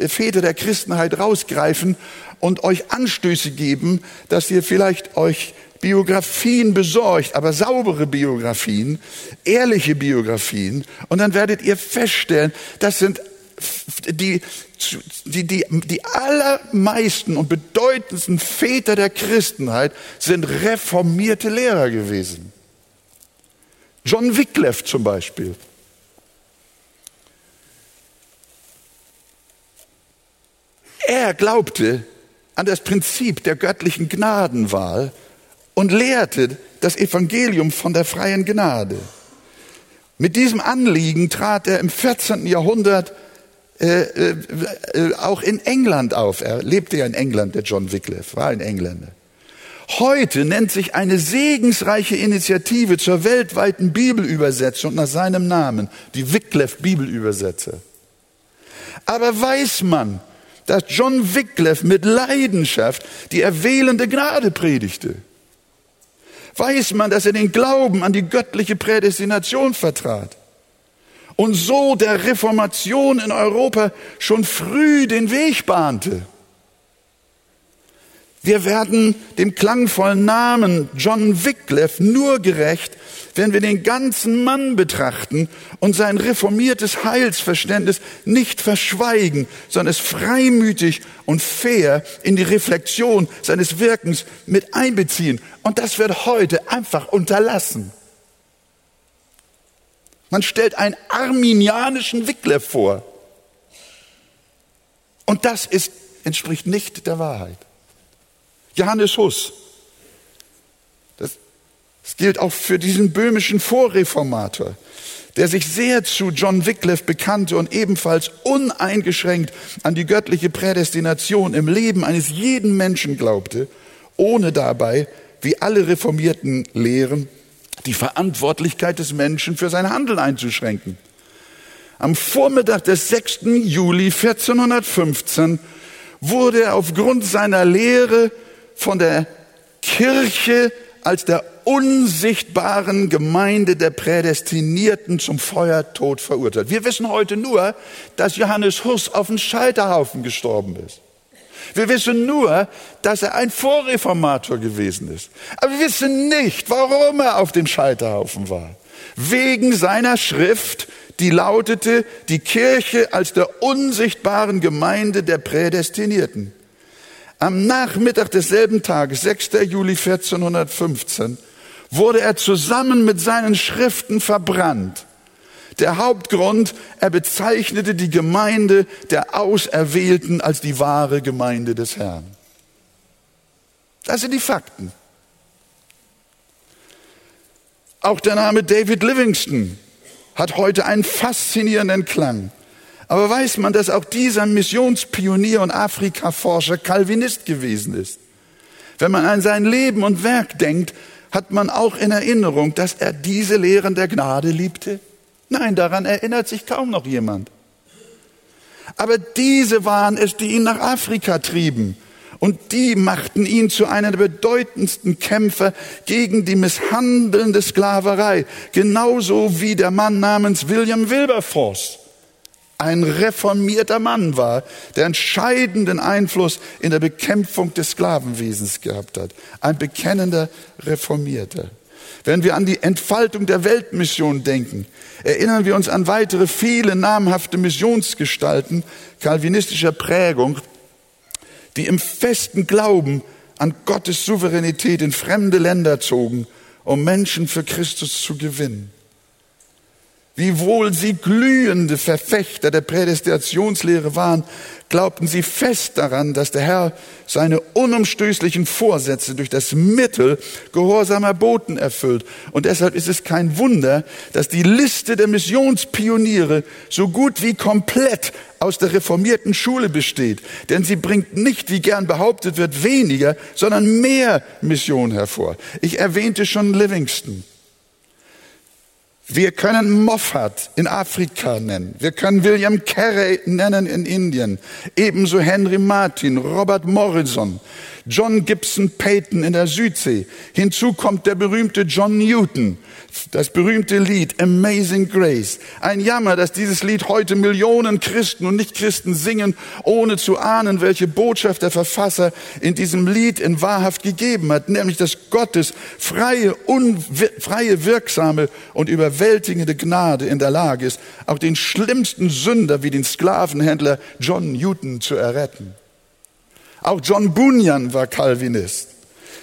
Väter der Christenheit rausgreifen und euch Anstöße geben, dass ihr vielleicht euch Biografien besorgt, aber saubere Biografien, ehrliche Biografien. Und dann werdet ihr feststellen, das sind die, die, die, die allermeisten und bedeutendsten Väter der Christenheit sind reformierte Lehrer gewesen. John Wycliffe zum Beispiel. Er glaubte an das Prinzip der göttlichen Gnadenwahl und lehrte das Evangelium von der freien Gnade. Mit diesem Anliegen trat er im 14. Jahrhundert äh, äh, äh, auch in England auf. Er lebte ja in England, der John Wycliffe, war ein Engländer. Heute nennt sich eine segensreiche Initiative zur weltweiten Bibelübersetzung nach seinem Namen, die Wycliffe Bibelübersetzer. Aber weiß man, dass John Wycliffe mit Leidenschaft die erwählende Gnade predigte? weiß man, dass er den Glauben an die göttliche Prädestination vertrat und so der Reformation in Europa schon früh den Weg bahnte. Wir werden dem klangvollen Namen John Wycliffe nur gerecht, wenn wir den ganzen Mann betrachten und sein reformiertes Heilsverständnis nicht verschweigen, sondern es freimütig und fair in die Reflexion seines Wirkens mit einbeziehen. Und das wird heute einfach unterlassen. Man stellt einen arminianischen Wycliffe vor. Und das ist, entspricht nicht der Wahrheit. Johannes Huss, das gilt auch für diesen böhmischen Vorreformator, der sich sehr zu John Wycliffe bekannte und ebenfalls uneingeschränkt an die göttliche Prädestination im Leben eines jeden Menschen glaubte, ohne dabei, wie alle reformierten Lehren, die Verantwortlichkeit des Menschen für sein Handeln einzuschränken. Am Vormittag des 6. Juli 1415 wurde er aufgrund seiner Lehre von der Kirche als der unsichtbaren Gemeinde der Prädestinierten zum Feuertod verurteilt. Wir wissen heute nur, dass Johannes Huss auf dem Scheiterhaufen gestorben ist. Wir wissen nur, dass er ein Vorreformator gewesen ist. Aber wir wissen nicht, warum er auf dem Scheiterhaufen war. Wegen seiner Schrift die lautete, die Kirche als der unsichtbaren Gemeinde der Prädestinierten. Am Nachmittag desselben Tages, 6. Juli 1415, wurde er zusammen mit seinen Schriften verbrannt. Der Hauptgrund, er bezeichnete die Gemeinde der Auserwählten als die wahre Gemeinde des Herrn. Das sind die Fakten. Auch der Name David Livingston hat heute einen faszinierenden Klang. Aber weiß man, dass auch dieser Missionspionier und Afrikaforscher Calvinist gewesen ist? Wenn man an sein Leben und Werk denkt, hat man auch in Erinnerung, dass er diese Lehren der Gnade liebte? Nein, daran erinnert sich kaum noch jemand. Aber diese waren es, die ihn nach Afrika trieben und die machten ihn zu einem der bedeutendsten Kämpfer gegen die misshandelnde Sklaverei. Genauso wie der Mann namens William Wilberforce ein reformierter Mann war, der entscheidenden Einfluss in der Bekämpfung des Sklavenwesens gehabt hat. Ein bekennender Reformierter. Wenn wir an die Entfaltung der Weltmission denken, erinnern wir uns an weitere viele namhafte Missionsgestalten kalvinistischer Prägung, die im festen Glauben an Gottes Souveränität in fremde Länder zogen, um Menschen für Christus zu gewinnen. Wiewohl sie glühende Verfechter der Prädestinationslehre waren, glaubten sie fest daran, dass der Herr seine unumstößlichen Vorsätze durch das Mittel gehorsamer Boten erfüllt. Und deshalb ist es kein Wunder, dass die Liste der Missionspioniere so gut wie komplett aus der reformierten Schule besteht. Denn sie bringt nicht, wie gern behauptet wird, weniger, sondern mehr Mission hervor. Ich erwähnte schon Livingston. Wir können Moffat in Afrika nennen. Wir können William Carey nennen in Indien. Ebenso Henry Martin, Robert Morrison, John Gibson Payton in der Südsee. Hinzu kommt der berühmte John Newton, das berühmte Lied Amazing Grace. Ein Jammer, dass dieses Lied heute Millionen Christen und Nichtchristen singen, ohne zu ahnen, welche Botschaft der Verfasser in diesem Lied in wahrhaft gegeben hat, nämlich dass Gottes freie, freie, wirksame und überwältigende Gnade in der Lage ist, auch den schlimmsten Sünder wie den Sklavenhändler John Newton zu erretten. Auch John Bunyan war Calvinist.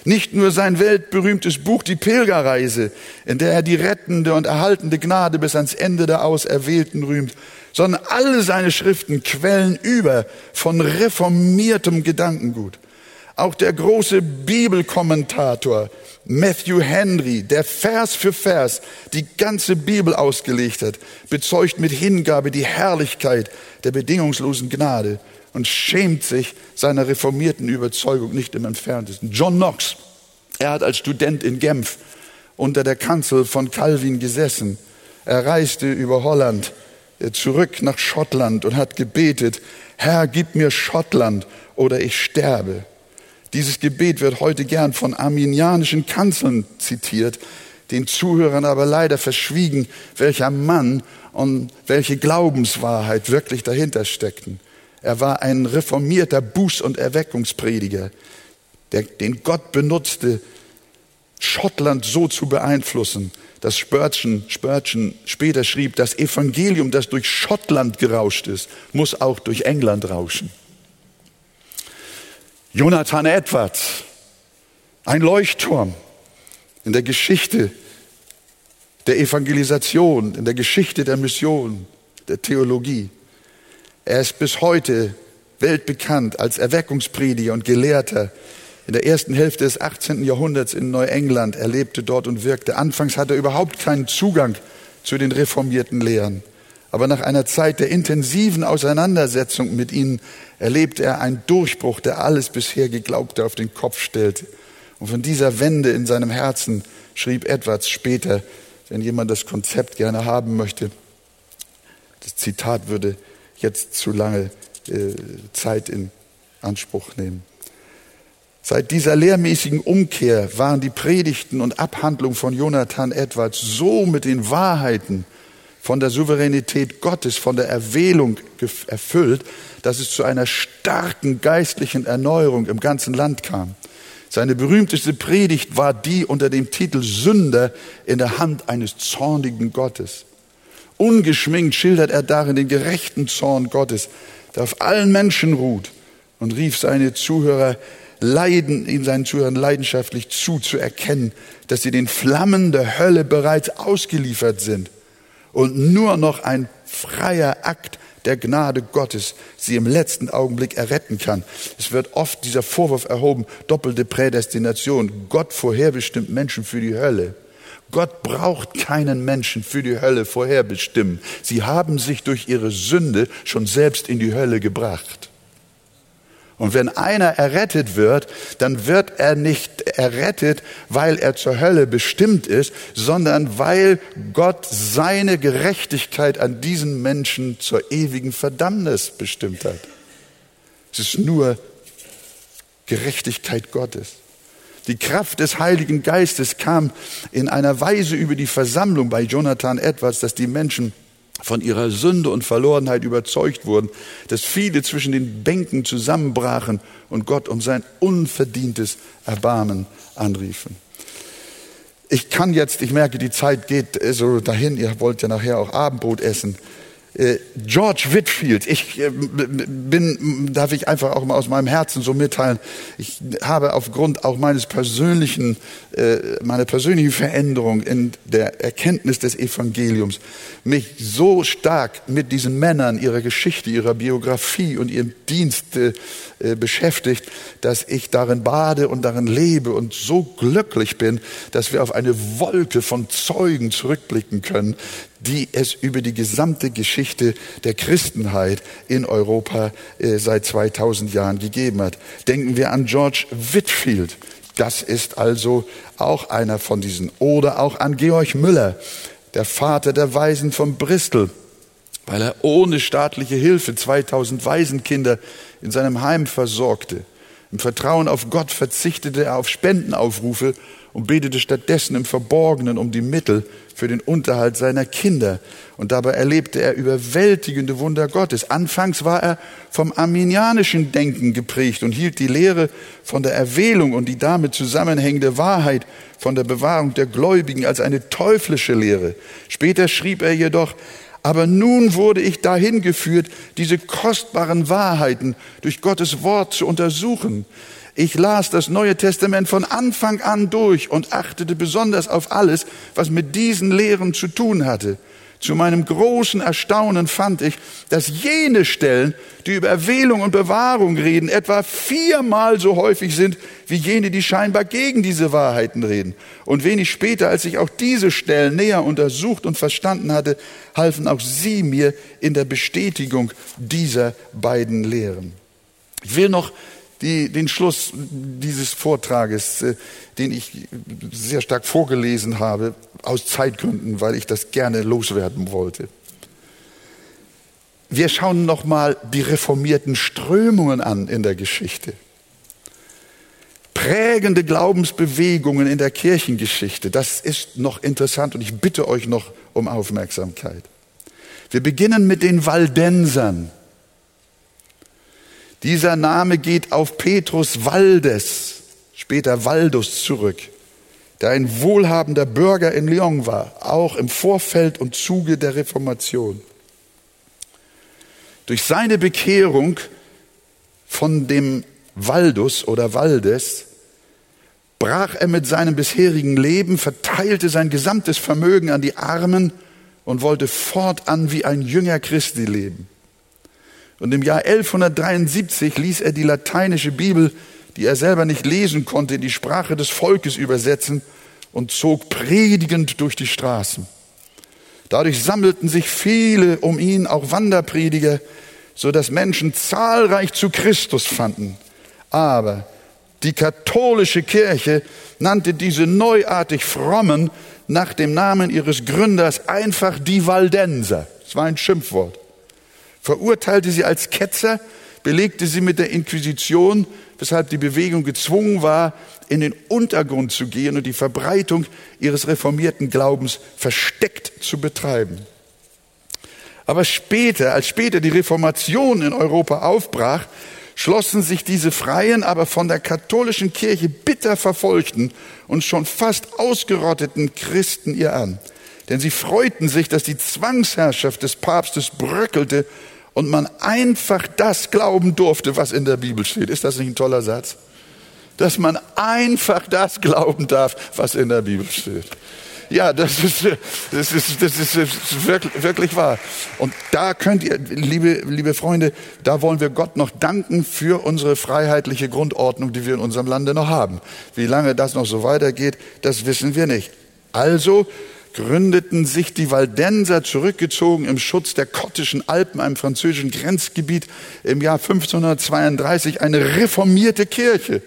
Nicht nur sein weltberühmtes Buch Die Pilgerreise, in der er die rettende und erhaltende Gnade bis ans Ende der Auserwählten rühmt, sondern alle seine Schriften quellen über von reformiertem Gedankengut. Auch der große Bibelkommentator Matthew Henry, der Vers für Vers die ganze Bibel ausgelegt hat, bezeugt mit Hingabe die Herrlichkeit der bedingungslosen Gnade und schämt sich seiner reformierten Überzeugung nicht im entferntesten. John Knox, er hat als Student in Genf unter der Kanzel von Calvin gesessen. Er reiste über Holland äh, zurück nach Schottland und hat gebetet, Herr, gib mir Schottland oder ich sterbe. Dieses Gebet wird heute gern von arminianischen Kanzeln zitiert, den Zuhörern aber leider verschwiegen, welcher Mann und welche Glaubenswahrheit wirklich dahinter steckten. Er war ein reformierter Buß- und Erweckungsprediger. der, den Gott benutzte, Schottland so zu beeinflussen, dass Spurgeon, Spurgeon später schrieb, das Evangelium, das durch Schottland gerauscht ist, muss auch durch England rauschen. Jonathan Edwards, ein Leuchtturm in der Geschichte der Evangelisation, in der Geschichte der Mission, der Theologie. Er ist bis heute weltbekannt als Erweckungsprediger und Gelehrter. In der ersten Hälfte des 18. Jahrhunderts in Neuengland. Er lebte dort und wirkte. Anfangs hatte er überhaupt keinen Zugang zu den reformierten Lehren. Aber nach einer Zeit der intensiven Auseinandersetzung mit ihnen erlebte er einen Durchbruch, der alles bisher Geglaubte auf den Kopf stellte. Und von dieser Wende in seinem Herzen schrieb Edwards später, wenn jemand das Konzept gerne haben möchte, das Zitat würde jetzt zu lange äh, Zeit in Anspruch nehmen. Seit dieser lehrmäßigen Umkehr waren die Predigten und Abhandlungen von Jonathan Edwards so mit den Wahrheiten von der Souveränität Gottes, von der Erwählung erfüllt, dass es zu einer starken geistlichen Erneuerung im ganzen Land kam. Seine berühmteste Predigt war die unter dem Titel Sünder in der Hand eines zornigen Gottes. Ungeschminkt schildert er darin den gerechten Zorn Gottes, der auf allen Menschen ruht und rief seine Zuhörer leiden, ihm seinen Zuhörern leidenschaftlich zu, zu erkennen, dass sie den Flammen der Hölle bereits ausgeliefert sind und nur noch ein freier Akt der Gnade Gottes sie im letzten Augenblick erretten kann. Es wird oft dieser Vorwurf erhoben, doppelte Prädestination. Gott vorherbestimmt Menschen für die Hölle. Gott braucht keinen Menschen für die Hölle vorherbestimmen. Sie haben sich durch ihre Sünde schon selbst in die Hölle gebracht. Und wenn einer errettet wird, dann wird er nicht errettet, weil er zur Hölle bestimmt ist, sondern weil Gott seine Gerechtigkeit an diesen Menschen zur ewigen Verdammnis bestimmt hat. Es ist nur Gerechtigkeit Gottes. Die Kraft des Heiligen Geistes kam in einer Weise über die Versammlung bei Jonathan Edwards, dass die Menschen von ihrer Sünde und Verlorenheit überzeugt wurden, dass viele zwischen den Bänken zusammenbrachen und Gott um sein unverdientes Erbarmen anriefen. Ich kann jetzt, ich merke, die Zeit geht so dahin, ihr wollt ja nachher auch Abendbrot essen. Äh, George Whitfield, ich äh, bin, darf ich einfach auch mal aus meinem Herzen so mitteilen, ich habe aufgrund auch meines persönlichen, äh, meiner persönlichen Veränderung in der Erkenntnis des Evangeliums mich so stark mit diesen Männern, ihrer Geschichte, ihrer Biografie und ihrem Dienst beschäftigt, dass ich darin bade und darin lebe und so glücklich bin, dass wir auf eine Wolke von Zeugen zurückblicken können, die es über die gesamte Geschichte der Christenheit in Europa äh, seit 2000 Jahren gegeben hat. Denken wir an George Whitfield. Das ist also auch einer von diesen. Oder auch an Georg Müller, der Vater der Waisen von Bristol, weil er ohne staatliche Hilfe 2000 Waisenkinder in seinem Heim versorgte. Im Vertrauen auf Gott verzichtete er auf Spendenaufrufe und betete stattdessen im Verborgenen um die Mittel für den Unterhalt seiner Kinder. Und dabei erlebte er überwältigende Wunder Gottes. Anfangs war er vom arminianischen Denken geprägt und hielt die Lehre von der Erwählung und die damit zusammenhängende Wahrheit von der Bewahrung der Gläubigen als eine teuflische Lehre. Später schrieb er jedoch, aber nun wurde ich dahin geführt, diese kostbaren Wahrheiten durch Gottes Wort zu untersuchen. Ich las das Neue Testament von Anfang an durch und achtete besonders auf alles, was mit diesen Lehren zu tun hatte. Zu meinem großen Erstaunen fand ich, dass jene Stellen, die über Erwählung und Bewahrung reden, etwa viermal so häufig sind wie jene, die scheinbar gegen diese Wahrheiten reden. Und wenig später, als ich auch diese Stellen näher untersucht und verstanden hatte, halfen auch sie mir in der Bestätigung dieser beiden Lehren. Ich will noch die, den Schluss dieses Vortrages, äh, den ich sehr stark vorgelesen habe, aus Zeitgründen, weil ich das gerne loswerden wollte. Wir schauen nochmal die reformierten Strömungen an in der Geschichte. Prägende Glaubensbewegungen in der Kirchengeschichte, das ist noch interessant und ich bitte euch noch um Aufmerksamkeit. Wir beginnen mit den Waldensern. Dieser Name geht auf Petrus Waldes später Waldus zurück, der ein wohlhabender Bürger in Lyon war, auch im Vorfeld und Zuge der Reformation. Durch seine Bekehrung von dem Waldus oder Waldes brach er mit seinem bisherigen Leben, verteilte sein gesamtes Vermögen an die Armen und wollte fortan wie ein Jünger Christi leben. Und im Jahr 1173 ließ er die lateinische Bibel, die er selber nicht lesen konnte, in die Sprache des Volkes übersetzen und zog predigend durch die Straßen. Dadurch sammelten sich viele um ihn, auch Wanderprediger, so dass Menschen zahlreich zu Christus fanden. Aber die katholische Kirche nannte diese neuartig frommen nach dem Namen ihres Gründers einfach die Waldenser. Das war ein Schimpfwort. Verurteilte sie als Ketzer, belegte sie mit der Inquisition, weshalb die Bewegung gezwungen war, in den Untergrund zu gehen und die Verbreitung ihres reformierten Glaubens versteckt zu betreiben. Aber später, als später die Reformation in Europa aufbrach, schlossen sich diese freien, aber von der katholischen Kirche bitter verfolgten und schon fast ausgerotteten Christen ihr an. Denn sie freuten sich, dass die Zwangsherrschaft des Papstes bröckelte und man einfach das glauben durfte, was in der Bibel steht. Ist das nicht ein toller Satz? Dass man einfach das glauben darf, was in der Bibel steht. Ja, das ist, das ist, das ist wirklich, wirklich wahr. Und da könnt ihr, liebe, liebe Freunde, da wollen wir Gott noch danken für unsere freiheitliche Grundordnung, die wir in unserem Lande noch haben. Wie lange das noch so weitergeht, das wissen wir nicht. Also gründeten sich die Waldenser zurückgezogen im Schutz der kottischen Alpen, einem französischen Grenzgebiet, im Jahr 1532 eine reformierte Kirche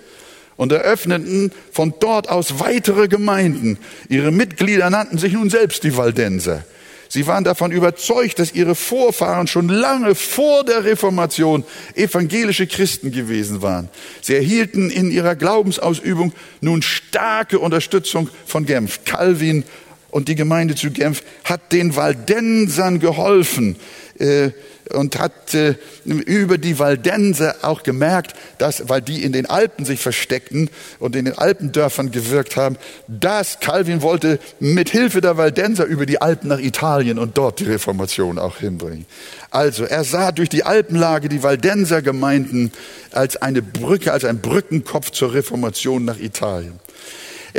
und eröffneten von dort aus weitere Gemeinden. Ihre Mitglieder nannten sich nun selbst die Waldenser. Sie waren davon überzeugt, dass ihre Vorfahren schon lange vor der Reformation evangelische Christen gewesen waren. Sie erhielten in ihrer Glaubensausübung nun starke Unterstützung von Genf. Calvin und die Gemeinde zu Genf hat den Waldensern geholfen, äh, und hat äh, über die Waldenser auch gemerkt, dass, weil die in den Alpen sich versteckten und in den Alpendörfern gewirkt haben, dass Calvin wollte mit Hilfe der Waldenser über die Alpen nach Italien und dort die Reformation auch hinbringen. Also er sah durch die Alpenlage die Waldenser Gemeinden als eine Brücke, als ein Brückenkopf zur Reformation nach Italien.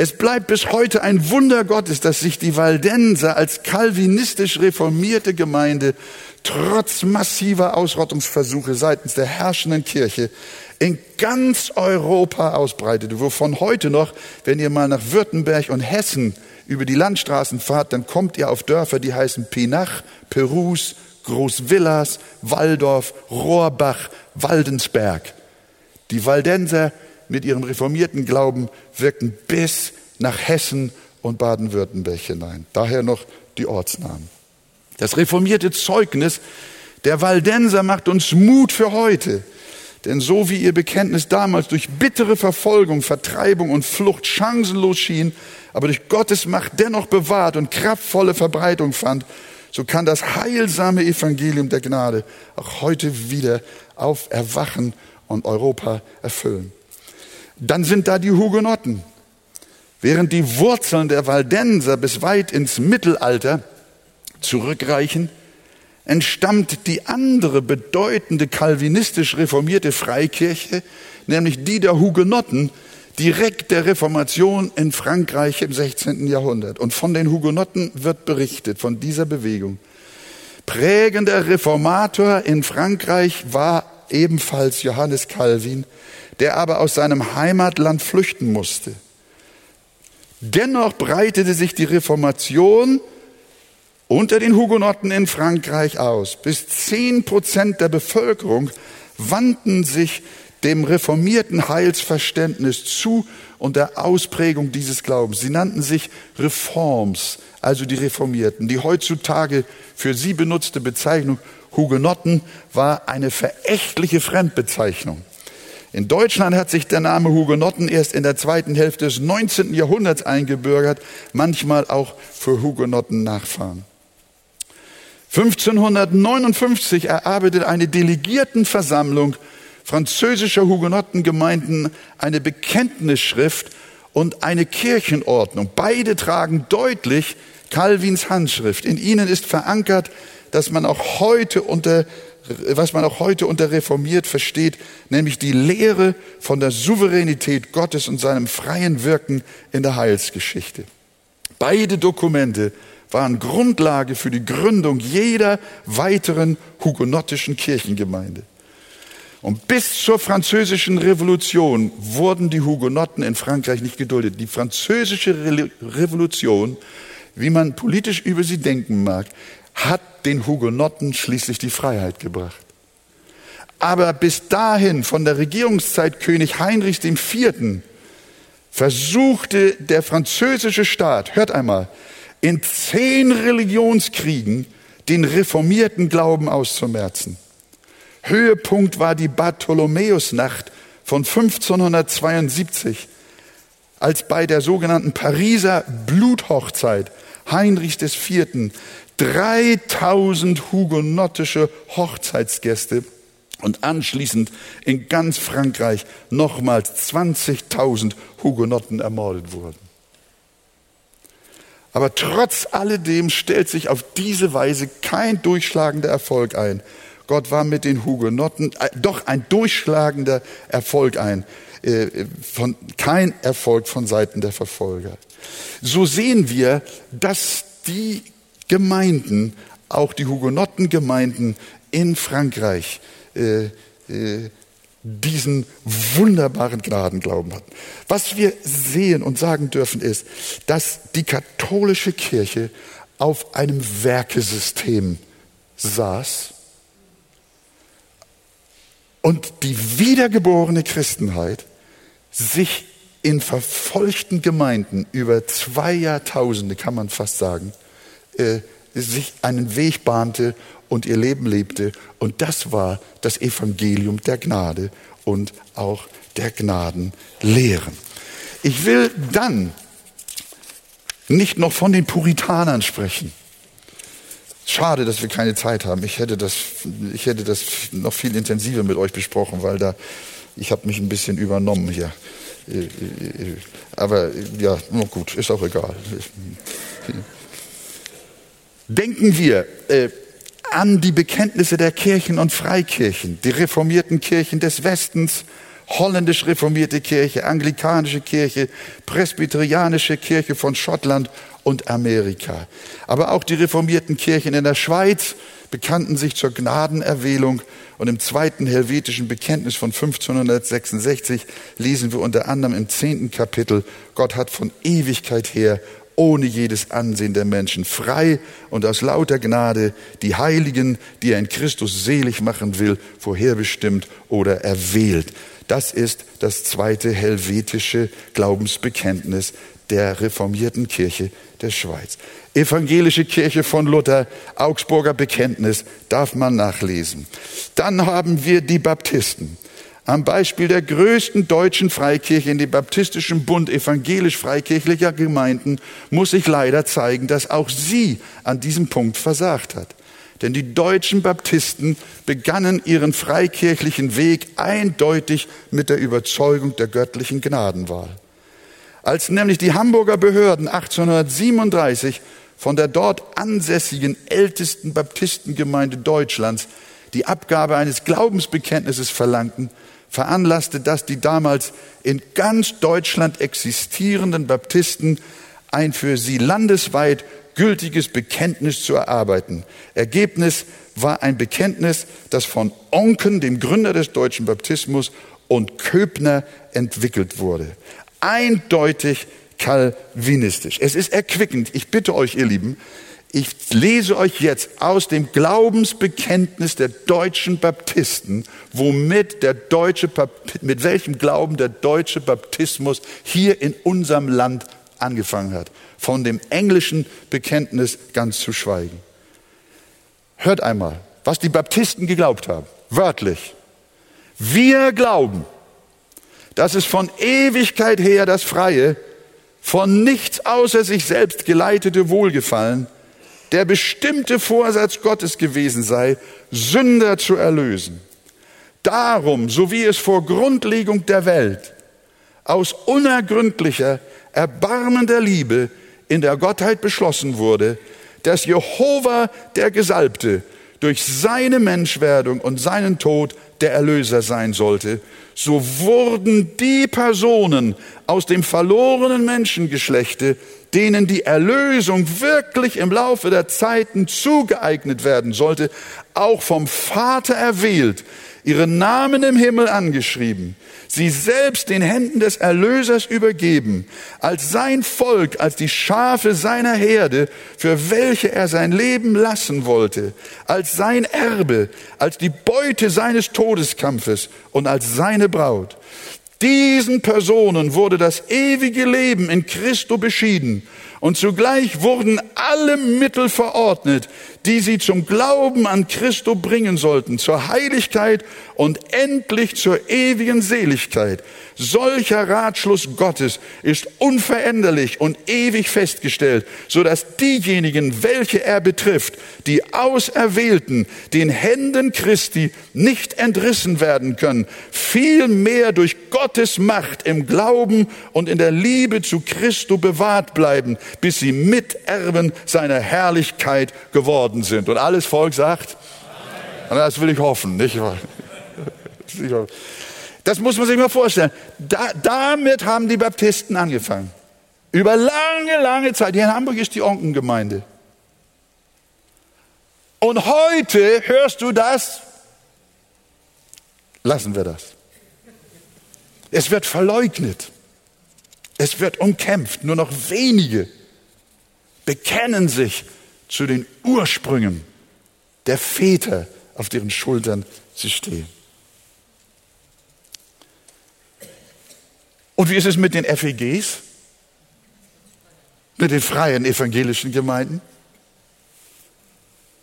Es bleibt bis heute ein Wunder Gottes, dass sich die Waldenser als kalvinistisch reformierte Gemeinde trotz massiver Ausrottungsversuche seitens der herrschenden Kirche in ganz Europa ausbreitete, wovon heute noch, wenn ihr mal nach Württemberg und Hessen über die Landstraßen fahrt, dann kommt ihr auf Dörfer, die heißen Pinach, Perus, Großvillas, Waldorf, Rohrbach, Waldensberg. Die Waldenser mit ihrem reformierten Glauben wirkten bis nach Hessen und Baden-Württemberg hinein. Daher noch die Ortsnamen. Das reformierte Zeugnis der Waldenser macht uns Mut für heute. Denn so wie ihr Bekenntnis damals durch bittere Verfolgung, Vertreibung und Flucht chancenlos schien, aber durch Gottes Macht dennoch bewahrt und kraftvolle Verbreitung fand, so kann das heilsame Evangelium der Gnade auch heute wieder auf Erwachen und Europa erfüllen. Dann sind da die Hugenotten. Während die Wurzeln der Waldenser bis weit ins Mittelalter zurückreichen, entstammt die andere bedeutende kalvinistisch reformierte Freikirche, nämlich die der Hugenotten, direkt der Reformation in Frankreich im 16. Jahrhundert. Und von den Hugenotten wird berichtet, von dieser Bewegung. Prägender Reformator in Frankreich war ebenfalls Johannes Calvin, der aber aus seinem Heimatland flüchten musste. Dennoch breitete sich die Reformation unter den Hugenotten in Frankreich aus. Bis zehn Prozent der Bevölkerung wandten sich dem reformierten Heilsverständnis zu und der Ausprägung dieses Glaubens. Sie nannten sich Reforms, also die Reformierten. Die heutzutage für sie benutzte Bezeichnung Hugenotten war eine verächtliche Fremdbezeichnung. In Deutschland hat sich der Name Hugenotten erst in der zweiten Hälfte des 19. Jahrhunderts eingebürgert, manchmal auch für Hugenotten-Nachfahren. 1559 erarbeitet eine Delegiertenversammlung französischer Hugenottengemeinden eine Bekenntnisschrift und eine Kirchenordnung. Beide tragen deutlich Calvins Handschrift. In ihnen ist verankert, dass man auch heute unter was man auch heute unter reformiert versteht, nämlich die Lehre von der Souveränität Gottes und seinem freien Wirken in der Heilsgeschichte. Beide Dokumente waren Grundlage für die Gründung jeder weiteren hugenottischen Kirchengemeinde. Und bis zur französischen Revolution wurden die Hugenotten in Frankreich nicht geduldet. Die französische Revolution, wie man politisch über sie denken mag, hat den Hugenotten schließlich die Freiheit gebracht. Aber bis dahin, von der Regierungszeit König Heinrichs IV., versuchte der französische Staat, hört einmal, in zehn Religionskriegen den reformierten Glauben auszumerzen. Höhepunkt war die Bartholomäusnacht von 1572, als bei der sogenannten Pariser Bluthochzeit Heinrichs IV. 3000 hugenottische Hochzeitsgäste und anschließend in ganz Frankreich nochmals 20.000 Hugenotten ermordet wurden. Aber trotz alledem stellt sich auf diese Weise kein durchschlagender Erfolg ein. Gott war mit den Hugenotten äh, doch ein durchschlagender Erfolg ein, äh, von, kein Erfolg von Seiten der Verfolger. So sehen wir, dass die Gemeinden, auch die Hugenottengemeinden in Frankreich, äh, äh, diesen wunderbaren Gnadenglauben hatten. Was wir sehen und sagen dürfen ist, dass die katholische Kirche auf einem Werkesystem saß und die wiedergeborene Christenheit sich in verfolgten Gemeinden über zwei Jahrtausende, kann man fast sagen, äh, sich einen Weg bahnte und ihr Leben lebte. Und das war das Evangelium der Gnade und auch der Gnadenlehren. Ich will dann nicht noch von den Puritanern sprechen. Schade, dass wir keine Zeit haben. Ich hätte das, ich hätte das noch viel intensiver mit euch besprochen, weil da, ich habe mich ein bisschen übernommen hier. Äh, äh, aber ja, gut, ist auch egal. Denken wir äh, an die Bekenntnisse der Kirchen und Freikirchen, die reformierten Kirchen des Westens, holländisch reformierte Kirche, anglikanische Kirche, presbyterianische Kirche von Schottland und Amerika. Aber auch die reformierten Kirchen in der Schweiz bekannten sich zur Gnadenerwählung und im zweiten helvetischen Bekenntnis von 1566 lesen wir unter anderem im zehnten Kapitel, Gott hat von Ewigkeit her ohne jedes Ansehen der Menschen, frei und aus lauter Gnade die Heiligen, die er in Christus selig machen will, vorherbestimmt oder erwählt. Das ist das zweite helvetische Glaubensbekenntnis der reformierten Kirche der Schweiz. Evangelische Kirche von Luther, Augsburger Bekenntnis, darf man nachlesen. Dann haben wir die Baptisten. Am Beispiel der größten deutschen Freikirche in dem baptistischen Bund evangelisch-freikirchlicher Gemeinden muss sich leider zeigen, dass auch sie an diesem Punkt versagt hat. Denn die deutschen Baptisten begannen ihren freikirchlichen Weg eindeutig mit der Überzeugung der göttlichen Gnadenwahl. Als nämlich die Hamburger Behörden 1837 von der dort ansässigen ältesten Baptistengemeinde Deutschlands die Abgabe eines Glaubensbekenntnisses verlangten, veranlasste das die damals in ganz Deutschland existierenden Baptisten, ein für sie landesweit gültiges Bekenntnis zu erarbeiten. Ergebnis war ein Bekenntnis, das von Onken, dem Gründer des deutschen Baptismus, und Köbner entwickelt wurde. Eindeutig kalvinistisch. Es ist erquickend. Ich bitte euch, ihr Lieben, ich lese euch jetzt aus dem Glaubensbekenntnis der deutschen Baptisten, womit der deutsche, mit welchem Glauben der deutsche Baptismus hier in unserem Land angefangen hat. Von dem englischen Bekenntnis ganz zu schweigen. Hört einmal, was die Baptisten geglaubt haben. Wörtlich. Wir glauben, dass es von Ewigkeit her das freie, von nichts außer sich selbst geleitete Wohlgefallen der bestimmte Vorsatz Gottes gewesen sei, Sünder zu erlösen. Darum, so wie es vor Grundlegung der Welt aus unergründlicher, erbarmender Liebe in der Gottheit beschlossen wurde, dass Jehova der Gesalbte durch seine Menschwerdung und seinen Tod der Erlöser sein sollte, so wurden die Personen aus dem verlorenen Menschengeschlechte, denen die Erlösung wirklich im Laufe der Zeiten zugeeignet werden sollte, auch vom Vater erwählt, ihre Namen im Himmel angeschrieben, sie selbst den Händen des Erlösers übergeben, als sein Volk, als die Schafe seiner Herde, für welche er sein Leben lassen wollte, als sein Erbe, als die Beute seines Todeskampfes und als seine Braut. Diesen Personen wurde das ewige Leben in Christo beschieden. Und zugleich wurden alle Mittel verordnet, die sie zum Glauben an Christo bringen sollten, zur Heiligkeit und endlich zur ewigen Seligkeit. Solcher Ratschluss Gottes ist unveränderlich und ewig festgestellt, so dass diejenigen, welche er betrifft, die Auserwählten, den Händen Christi nicht entrissen werden können, vielmehr durch Gottes Macht im Glauben und in der Liebe zu Christo bewahrt bleiben, bis sie Miterben seiner Herrlichkeit geworden sind. Und alles Volk sagt, das will ich hoffen, nicht? <laughs> Das muss man sich mal vorstellen. Da, damit haben die Baptisten angefangen. Über lange, lange Zeit. Hier in Hamburg ist die Onkengemeinde. Und heute hörst du das. Lassen wir das. Es wird verleugnet. Es wird umkämpft. Nur noch wenige bekennen sich zu den Ursprüngen der Väter, auf deren Schultern sie stehen. Und wie ist es mit den FEGs? Mit den freien evangelischen Gemeinden?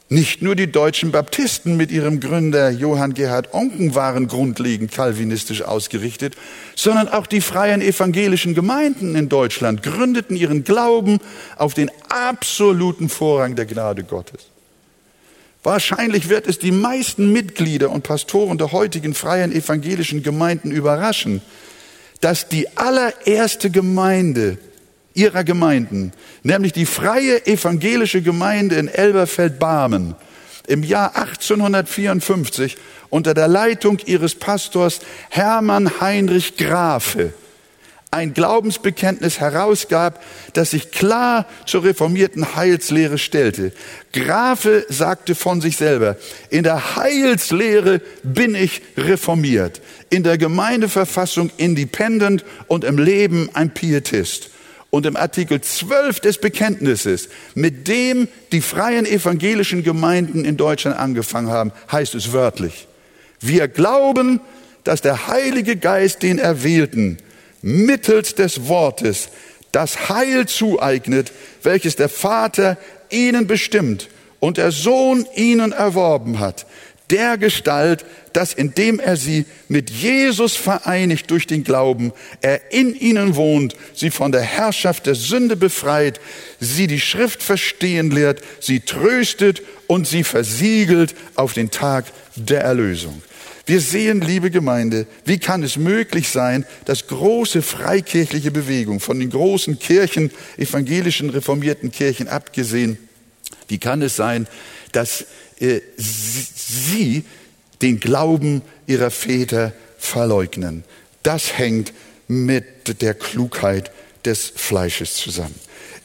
Nicht nur die deutschen Baptisten mit ihrem Gründer Johann Gerhard Onken waren grundlegend kalvinistisch ausgerichtet, sondern auch die freien evangelischen Gemeinden in Deutschland gründeten ihren Glauben auf den absoluten Vorrang der Gnade Gottes. Wahrscheinlich wird es die meisten Mitglieder und Pastoren der heutigen freien evangelischen Gemeinden überraschen, dass die allererste Gemeinde ihrer Gemeinden, nämlich die freie evangelische Gemeinde in Elberfeld-Barmen, im Jahr 1854 unter der Leitung ihres Pastors Hermann Heinrich Grafe ein Glaubensbekenntnis herausgab, das sich klar zur reformierten Heilslehre stellte. Grafe sagte von sich selber, in der Heilslehre bin ich reformiert, in der Gemeindeverfassung independent und im Leben ein Pietist. Und im Artikel 12 des Bekenntnisses, mit dem die freien evangelischen Gemeinden in Deutschland angefangen haben, heißt es wörtlich, wir glauben, dass der Heilige Geist den Erwählten mittels des Wortes das Heil zueignet, welches der Vater ihnen bestimmt und der Sohn ihnen erworben hat, der Gestalt, dass indem er sie mit Jesus vereinigt durch den Glauben, er in ihnen wohnt, sie von der Herrschaft der Sünde befreit, sie die Schrift verstehen lehrt, sie tröstet und sie versiegelt auf den Tag der Erlösung. Wir sehen, liebe Gemeinde, wie kann es möglich sein, dass große freikirchliche Bewegung von den großen Kirchen, evangelischen reformierten Kirchen abgesehen, wie kann es sein, dass äh, sie den Glauben ihrer Väter verleugnen? Das hängt mit der Klugheit des Fleisches zusammen.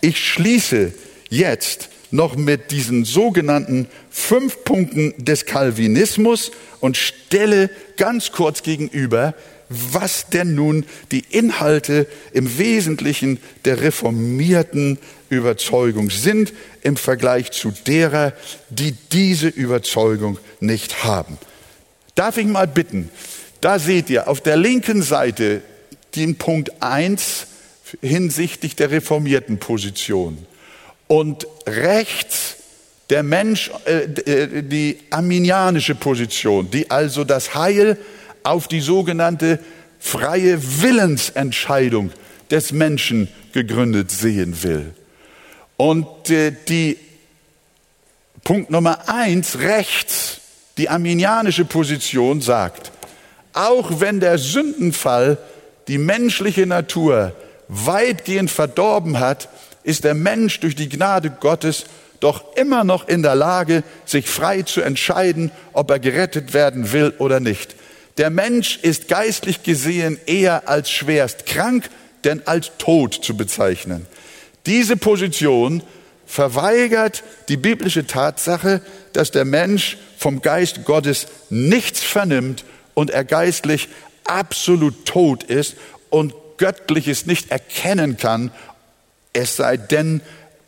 Ich schließe jetzt noch mit diesen sogenannten fünf Punkten des Calvinismus und stelle ganz kurz gegenüber, was denn nun die Inhalte im Wesentlichen der reformierten Überzeugung sind im Vergleich zu derer, die diese Überzeugung nicht haben. Darf ich mal bitten, da seht ihr auf der linken Seite den Punkt 1 hinsichtlich der reformierten Position und rechts der Mensch, äh, äh, die arminianische Position, die also das Heil auf die sogenannte freie Willensentscheidung des Menschen gegründet sehen will. Und äh, die Punkt Nummer eins rechts, die arminianische Position sagt, Auch wenn der Sündenfall die menschliche Natur weitgehend verdorben hat, ist der Mensch durch die Gnade Gottes doch immer noch in der Lage, sich frei zu entscheiden, ob er gerettet werden will oder nicht. Der Mensch ist geistlich gesehen eher als schwerst krank, denn als tot zu bezeichnen. Diese Position verweigert die biblische Tatsache, dass der Mensch vom Geist Gottes nichts vernimmt und er geistlich absolut tot ist und Göttliches nicht erkennen kann, es sei denn,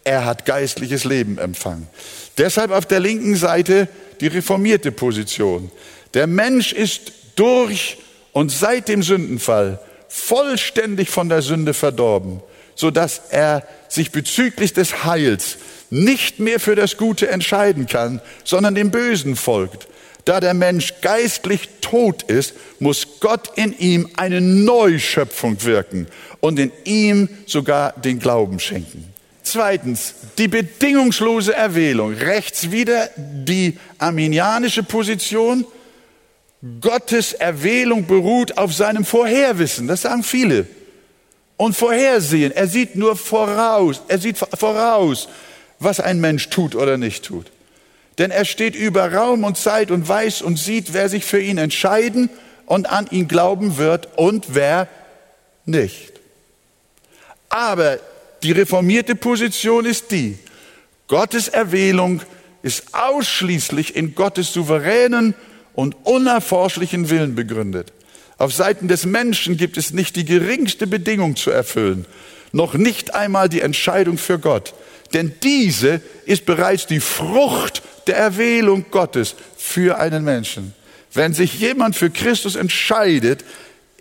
er hat geistliches Leben empfangen. Deshalb auf der linken Seite die reformierte Position. Der Mensch ist durch und seit dem Sündenfall vollständig von der Sünde verdorben, so dass er sich bezüglich des Heils nicht mehr für das Gute entscheiden kann, sondern dem Bösen folgt. Da der Mensch geistlich tot ist, muss Gott in ihm eine Neuschöpfung wirken und in ihm sogar den Glauben schenken. Zweitens, die bedingungslose Erwählung. Rechts wieder die arminianische Position. Gottes Erwählung beruht auf seinem Vorherwissen. Das sagen viele. Und Vorhersehen. Er sieht nur voraus. Er sieht voraus, was ein Mensch tut oder nicht tut. Denn er steht über Raum und Zeit und weiß und sieht, wer sich für ihn entscheiden und an ihn glauben wird und wer nicht. Aber die reformierte Position ist die, Gottes Erwählung ist ausschließlich in Gottes souveränen und unerforschlichen Willen begründet. Auf Seiten des Menschen gibt es nicht die geringste Bedingung zu erfüllen, noch nicht einmal die Entscheidung für Gott. Denn diese ist bereits die Frucht der Erwählung Gottes für einen Menschen. Wenn sich jemand für Christus entscheidet,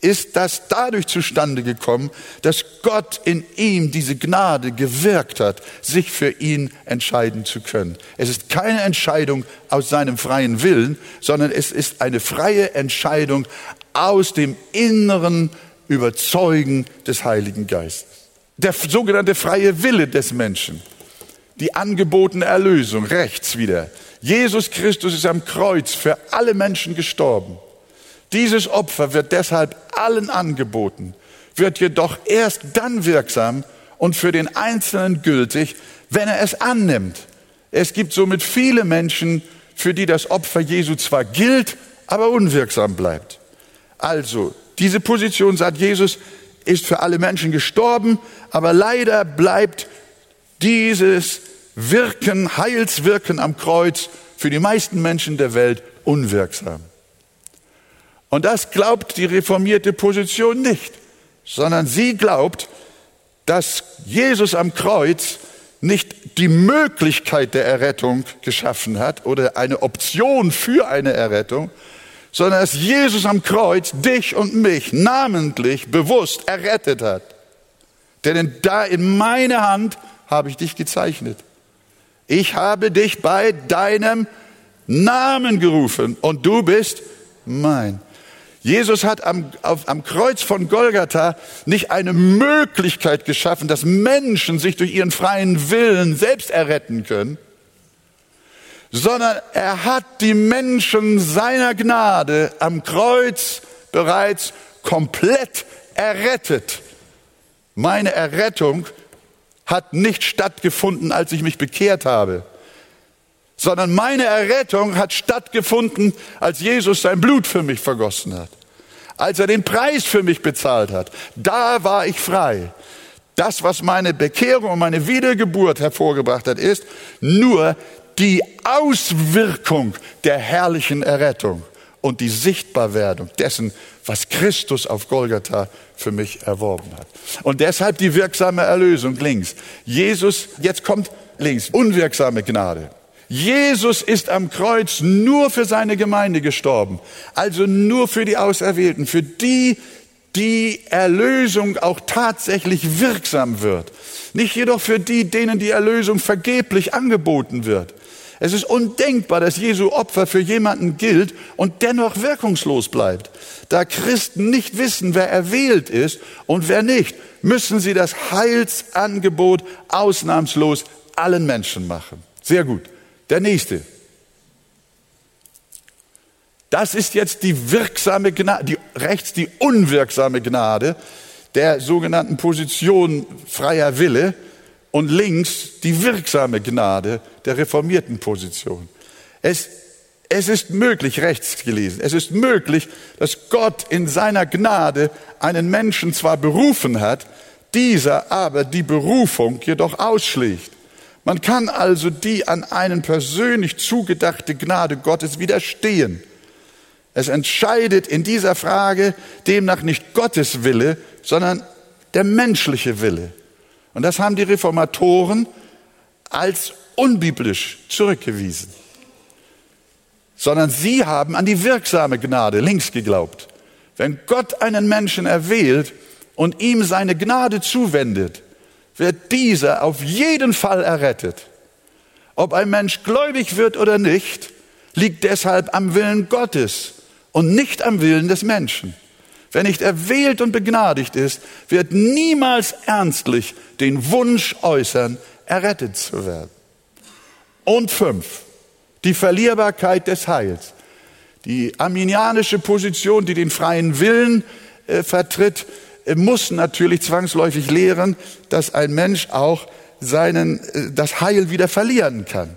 ist das dadurch zustande gekommen, dass Gott in ihm diese Gnade gewirkt hat, sich für ihn entscheiden zu können. Es ist keine Entscheidung aus seinem freien Willen, sondern es ist eine freie Entscheidung aus dem inneren Überzeugen des Heiligen Geistes. Der sogenannte freie Wille des Menschen, die angebotene Erlösung, rechts wieder. Jesus Christus ist am Kreuz für alle Menschen gestorben. Dieses Opfer wird deshalb allen angeboten, wird jedoch erst dann wirksam und für den Einzelnen gültig, wenn er es annimmt. Es gibt somit viele Menschen, für die das Opfer Jesu zwar gilt, aber unwirksam bleibt. Also, diese Position, sagt Jesus, ist für alle Menschen gestorben, aber leider bleibt dieses Wirken, Heilswirken am Kreuz für die meisten Menschen der Welt unwirksam. Und das glaubt die reformierte Position nicht, sondern sie glaubt, dass Jesus am Kreuz nicht die Möglichkeit der Errettung geschaffen hat oder eine Option für eine Errettung, sondern dass Jesus am Kreuz dich und mich namentlich bewusst errettet hat. Denn da in meine Hand habe ich dich gezeichnet. Ich habe dich bei deinem Namen gerufen und du bist mein. Jesus hat am, auf, am Kreuz von Golgatha nicht eine Möglichkeit geschaffen, dass Menschen sich durch ihren freien Willen selbst erretten können, sondern er hat die Menschen seiner Gnade am Kreuz bereits komplett errettet. Meine Errettung hat nicht stattgefunden, als ich mich bekehrt habe sondern meine Errettung hat stattgefunden, als Jesus sein Blut für mich vergossen hat, als er den Preis für mich bezahlt hat. Da war ich frei. Das, was meine Bekehrung und meine Wiedergeburt hervorgebracht hat, ist nur die Auswirkung der herrlichen Errettung und die Sichtbarwerdung dessen, was Christus auf Golgatha für mich erworben hat. Und deshalb die wirksame Erlösung links. Jesus, jetzt kommt links, unwirksame Gnade. Jesus ist am Kreuz nur für seine Gemeinde gestorben, also nur für die Auserwählten, für die, die Erlösung auch tatsächlich wirksam wird. Nicht jedoch für die, denen die Erlösung vergeblich angeboten wird. Es ist undenkbar, dass Jesu Opfer für jemanden gilt und dennoch wirkungslos bleibt. Da Christen nicht wissen, wer erwählt ist und wer nicht, müssen sie das Heilsangebot ausnahmslos allen Menschen machen. Sehr gut. Der nächste. Das ist jetzt die wirksame Gnade, die, rechts die unwirksame Gnade der sogenannten Position freier Wille und links die wirksame Gnade der reformierten Position. Es, es ist möglich, rechts gelesen, es ist möglich, dass Gott in seiner Gnade einen Menschen zwar berufen hat, dieser aber die Berufung jedoch ausschlägt. Man kann also die an einen persönlich zugedachte Gnade Gottes widerstehen. Es entscheidet in dieser Frage demnach nicht Gottes Wille, sondern der menschliche Wille. Und das haben die Reformatoren als unbiblisch zurückgewiesen. Sondern sie haben an die wirksame Gnade links geglaubt. Wenn Gott einen Menschen erwählt und ihm seine Gnade zuwendet, wird dieser auf jeden Fall errettet. Ob ein Mensch gläubig wird oder nicht, liegt deshalb am Willen Gottes und nicht am Willen des Menschen. Wer nicht erwählt und begnadigt ist, wird niemals ernstlich den Wunsch äußern, errettet zu werden. Und fünf, die Verlierbarkeit des Heils. Die arminianische Position, die den freien Willen äh, vertritt, äh, muss natürlich zwangsläufig lehren, dass ein Mensch auch seinen, äh, das Heil wieder verlieren kann.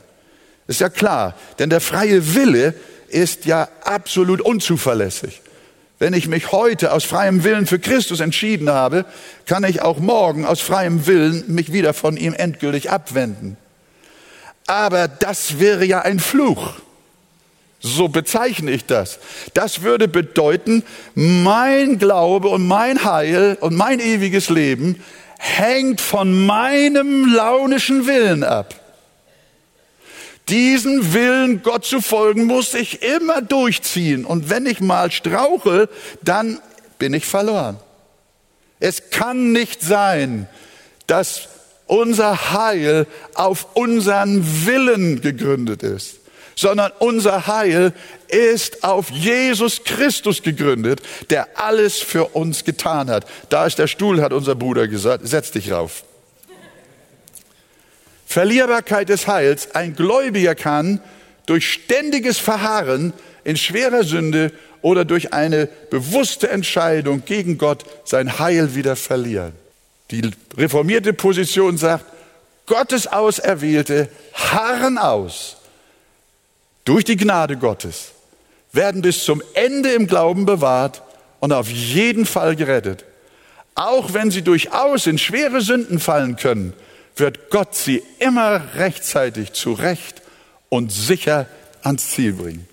Ist ja klar, denn der freie Wille ist ja absolut unzuverlässig. Wenn ich mich heute aus freiem Willen für Christus entschieden habe, kann ich auch morgen aus freiem Willen mich wieder von ihm endgültig abwenden. Aber das wäre ja ein Fluch. So bezeichne ich das. Das würde bedeuten, mein Glaube und mein Heil und mein ewiges Leben hängt von meinem launischen Willen ab. Diesen Willen Gott zu folgen, muss ich immer durchziehen. Und wenn ich mal strauche, dann bin ich verloren. Es kann nicht sein, dass unser Heil auf unseren Willen gegründet ist, sondern unser Heil ist auf Jesus Christus gegründet, der alles für uns getan hat. Da ist der Stuhl, hat unser Bruder gesagt, setz dich rauf. Verlierbarkeit des Heils. Ein Gläubiger kann durch ständiges Verharren in schwerer Sünde oder durch eine bewusste Entscheidung gegen Gott sein Heil wieder verlieren. Die reformierte Position sagt, Gottes Auserwählte harren aus durch die Gnade Gottes, werden bis zum Ende im Glauben bewahrt und auf jeden Fall gerettet. Auch wenn sie durchaus in schwere Sünden fallen können, wird Gott sie immer rechtzeitig zurecht und sicher ans Ziel bringen.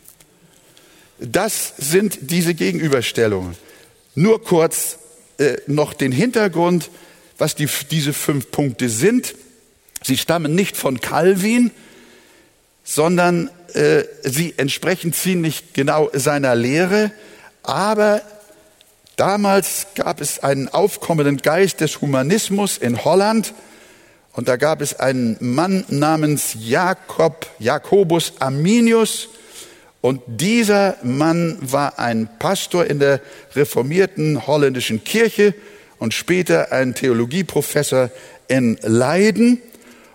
Das sind diese Gegenüberstellungen. Nur kurz äh, noch den Hintergrund, was die, diese fünf Punkte sind. Sie stammen nicht von Calvin, sondern äh, sie entsprechen ziemlich genau seiner Lehre. Aber damals gab es einen aufkommenden Geist des Humanismus in Holland, und da gab es einen Mann namens Jakob, Jakobus Arminius. Und dieser Mann war ein Pastor in der reformierten holländischen Kirche und später ein Theologieprofessor in Leiden.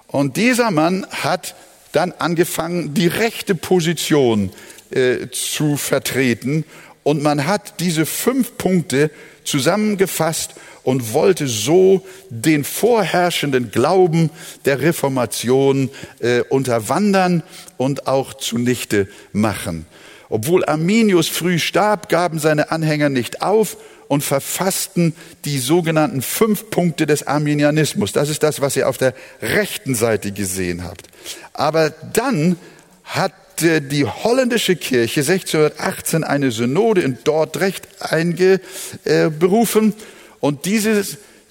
Und dieser Mann hat dann angefangen, die rechte Position äh, zu vertreten. Und man hat diese fünf Punkte zusammengefasst und wollte so den vorherrschenden Glauben der Reformation äh, unterwandern und auch zunichte machen. Obwohl Arminius früh starb, gaben seine Anhänger nicht auf und verfassten die sogenannten fünf Punkte des Arminianismus. Das ist das, was ihr auf der rechten Seite gesehen habt. Aber dann hat die holländische Kirche 1618 eine Synode in Dordrecht eingeberufen und diese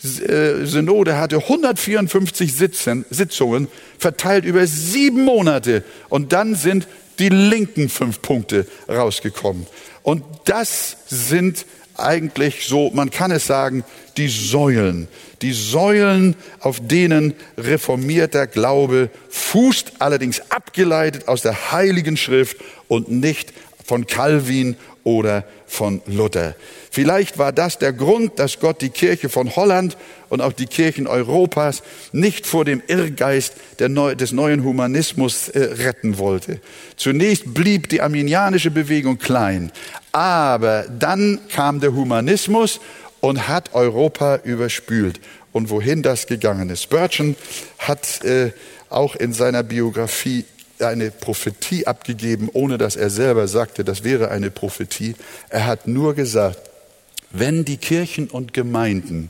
äh, Synode hatte 154 Sitzen, Sitzungen verteilt über sieben Monate. Und dann sind die linken fünf Punkte rausgekommen. Und das sind eigentlich so, man kann es sagen, die Säulen. Die Säulen, auf denen reformierter Glaube fußt, allerdings abgeleitet aus der Heiligen Schrift und nicht von Calvin oder von Luther. Vielleicht war das der Grund, dass Gott die Kirche von Holland und auch die Kirchen Europas nicht vor dem Irrgeist des neuen Humanismus äh, retten wollte. Zunächst blieb die arminianische Bewegung klein, aber dann kam der Humanismus und hat Europa überspült. Und wohin das gegangen ist. Spurgeon hat äh, auch in seiner Biografie eine Prophetie abgegeben, ohne dass er selber sagte, das wäre eine Prophetie. Er hat nur gesagt, wenn die Kirchen und Gemeinden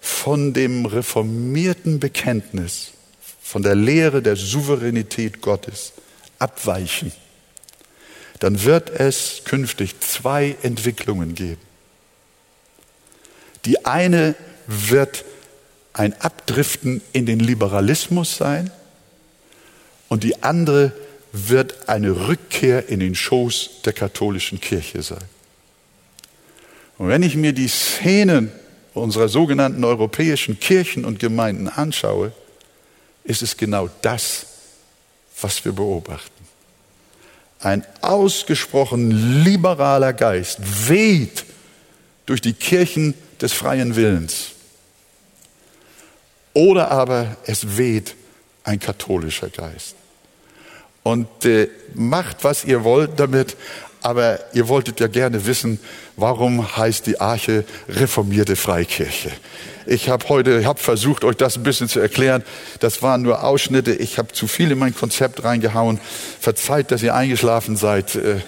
von dem reformierten Bekenntnis, von der Lehre der Souveränität Gottes abweichen, dann wird es künftig zwei Entwicklungen geben. Die eine wird ein Abdriften in den Liberalismus sein und die andere wird eine Rückkehr in den Schoß der katholischen Kirche sein. Und wenn ich mir die Szenen unserer sogenannten europäischen Kirchen und Gemeinden anschaue, ist es genau das, was wir beobachten. Ein ausgesprochen liberaler Geist weht durch die Kirchen des freien Willens. Oder aber es weht ein katholischer Geist. Und äh, macht, was ihr wollt damit, aber ihr wolltet ja gerne wissen, warum heißt die Arche reformierte Freikirche? Ich habe heute hab versucht, euch das ein bisschen zu erklären. Das waren nur Ausschnitte. Ich habe zu viel in mein Konzept reingehauen. Verzeiht, dass ihr eingeschlafen seid. Äh,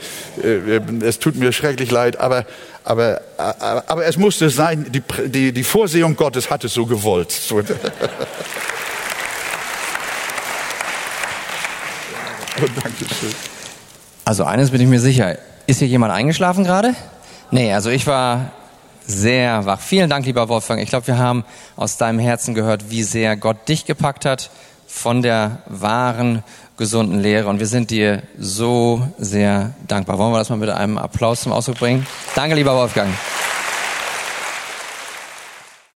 äh, es tut mir schrecklich leid, aber, aber, aber, aber es musste sein. Die, die, die Vorsehung Gottes hat es so gewollt. <laughs>
Dankeschön. Also eines bin ich mir sicher. Ist hier jemand eingeschlafen gerade? Nee, also ich war sehr wach. Vielen Dank, lieber Wolfgang. Ich glaube, wir haben aus deinem Herzen gehört, wie sehr Gott dich gepackt hat von der wahren, gesunden Lehre. Und wir sind dir so sehr dankbar. Wollen wir das mal mit einem Applaus zum Ausdruck bringen? Danke, lieber Wolfgang.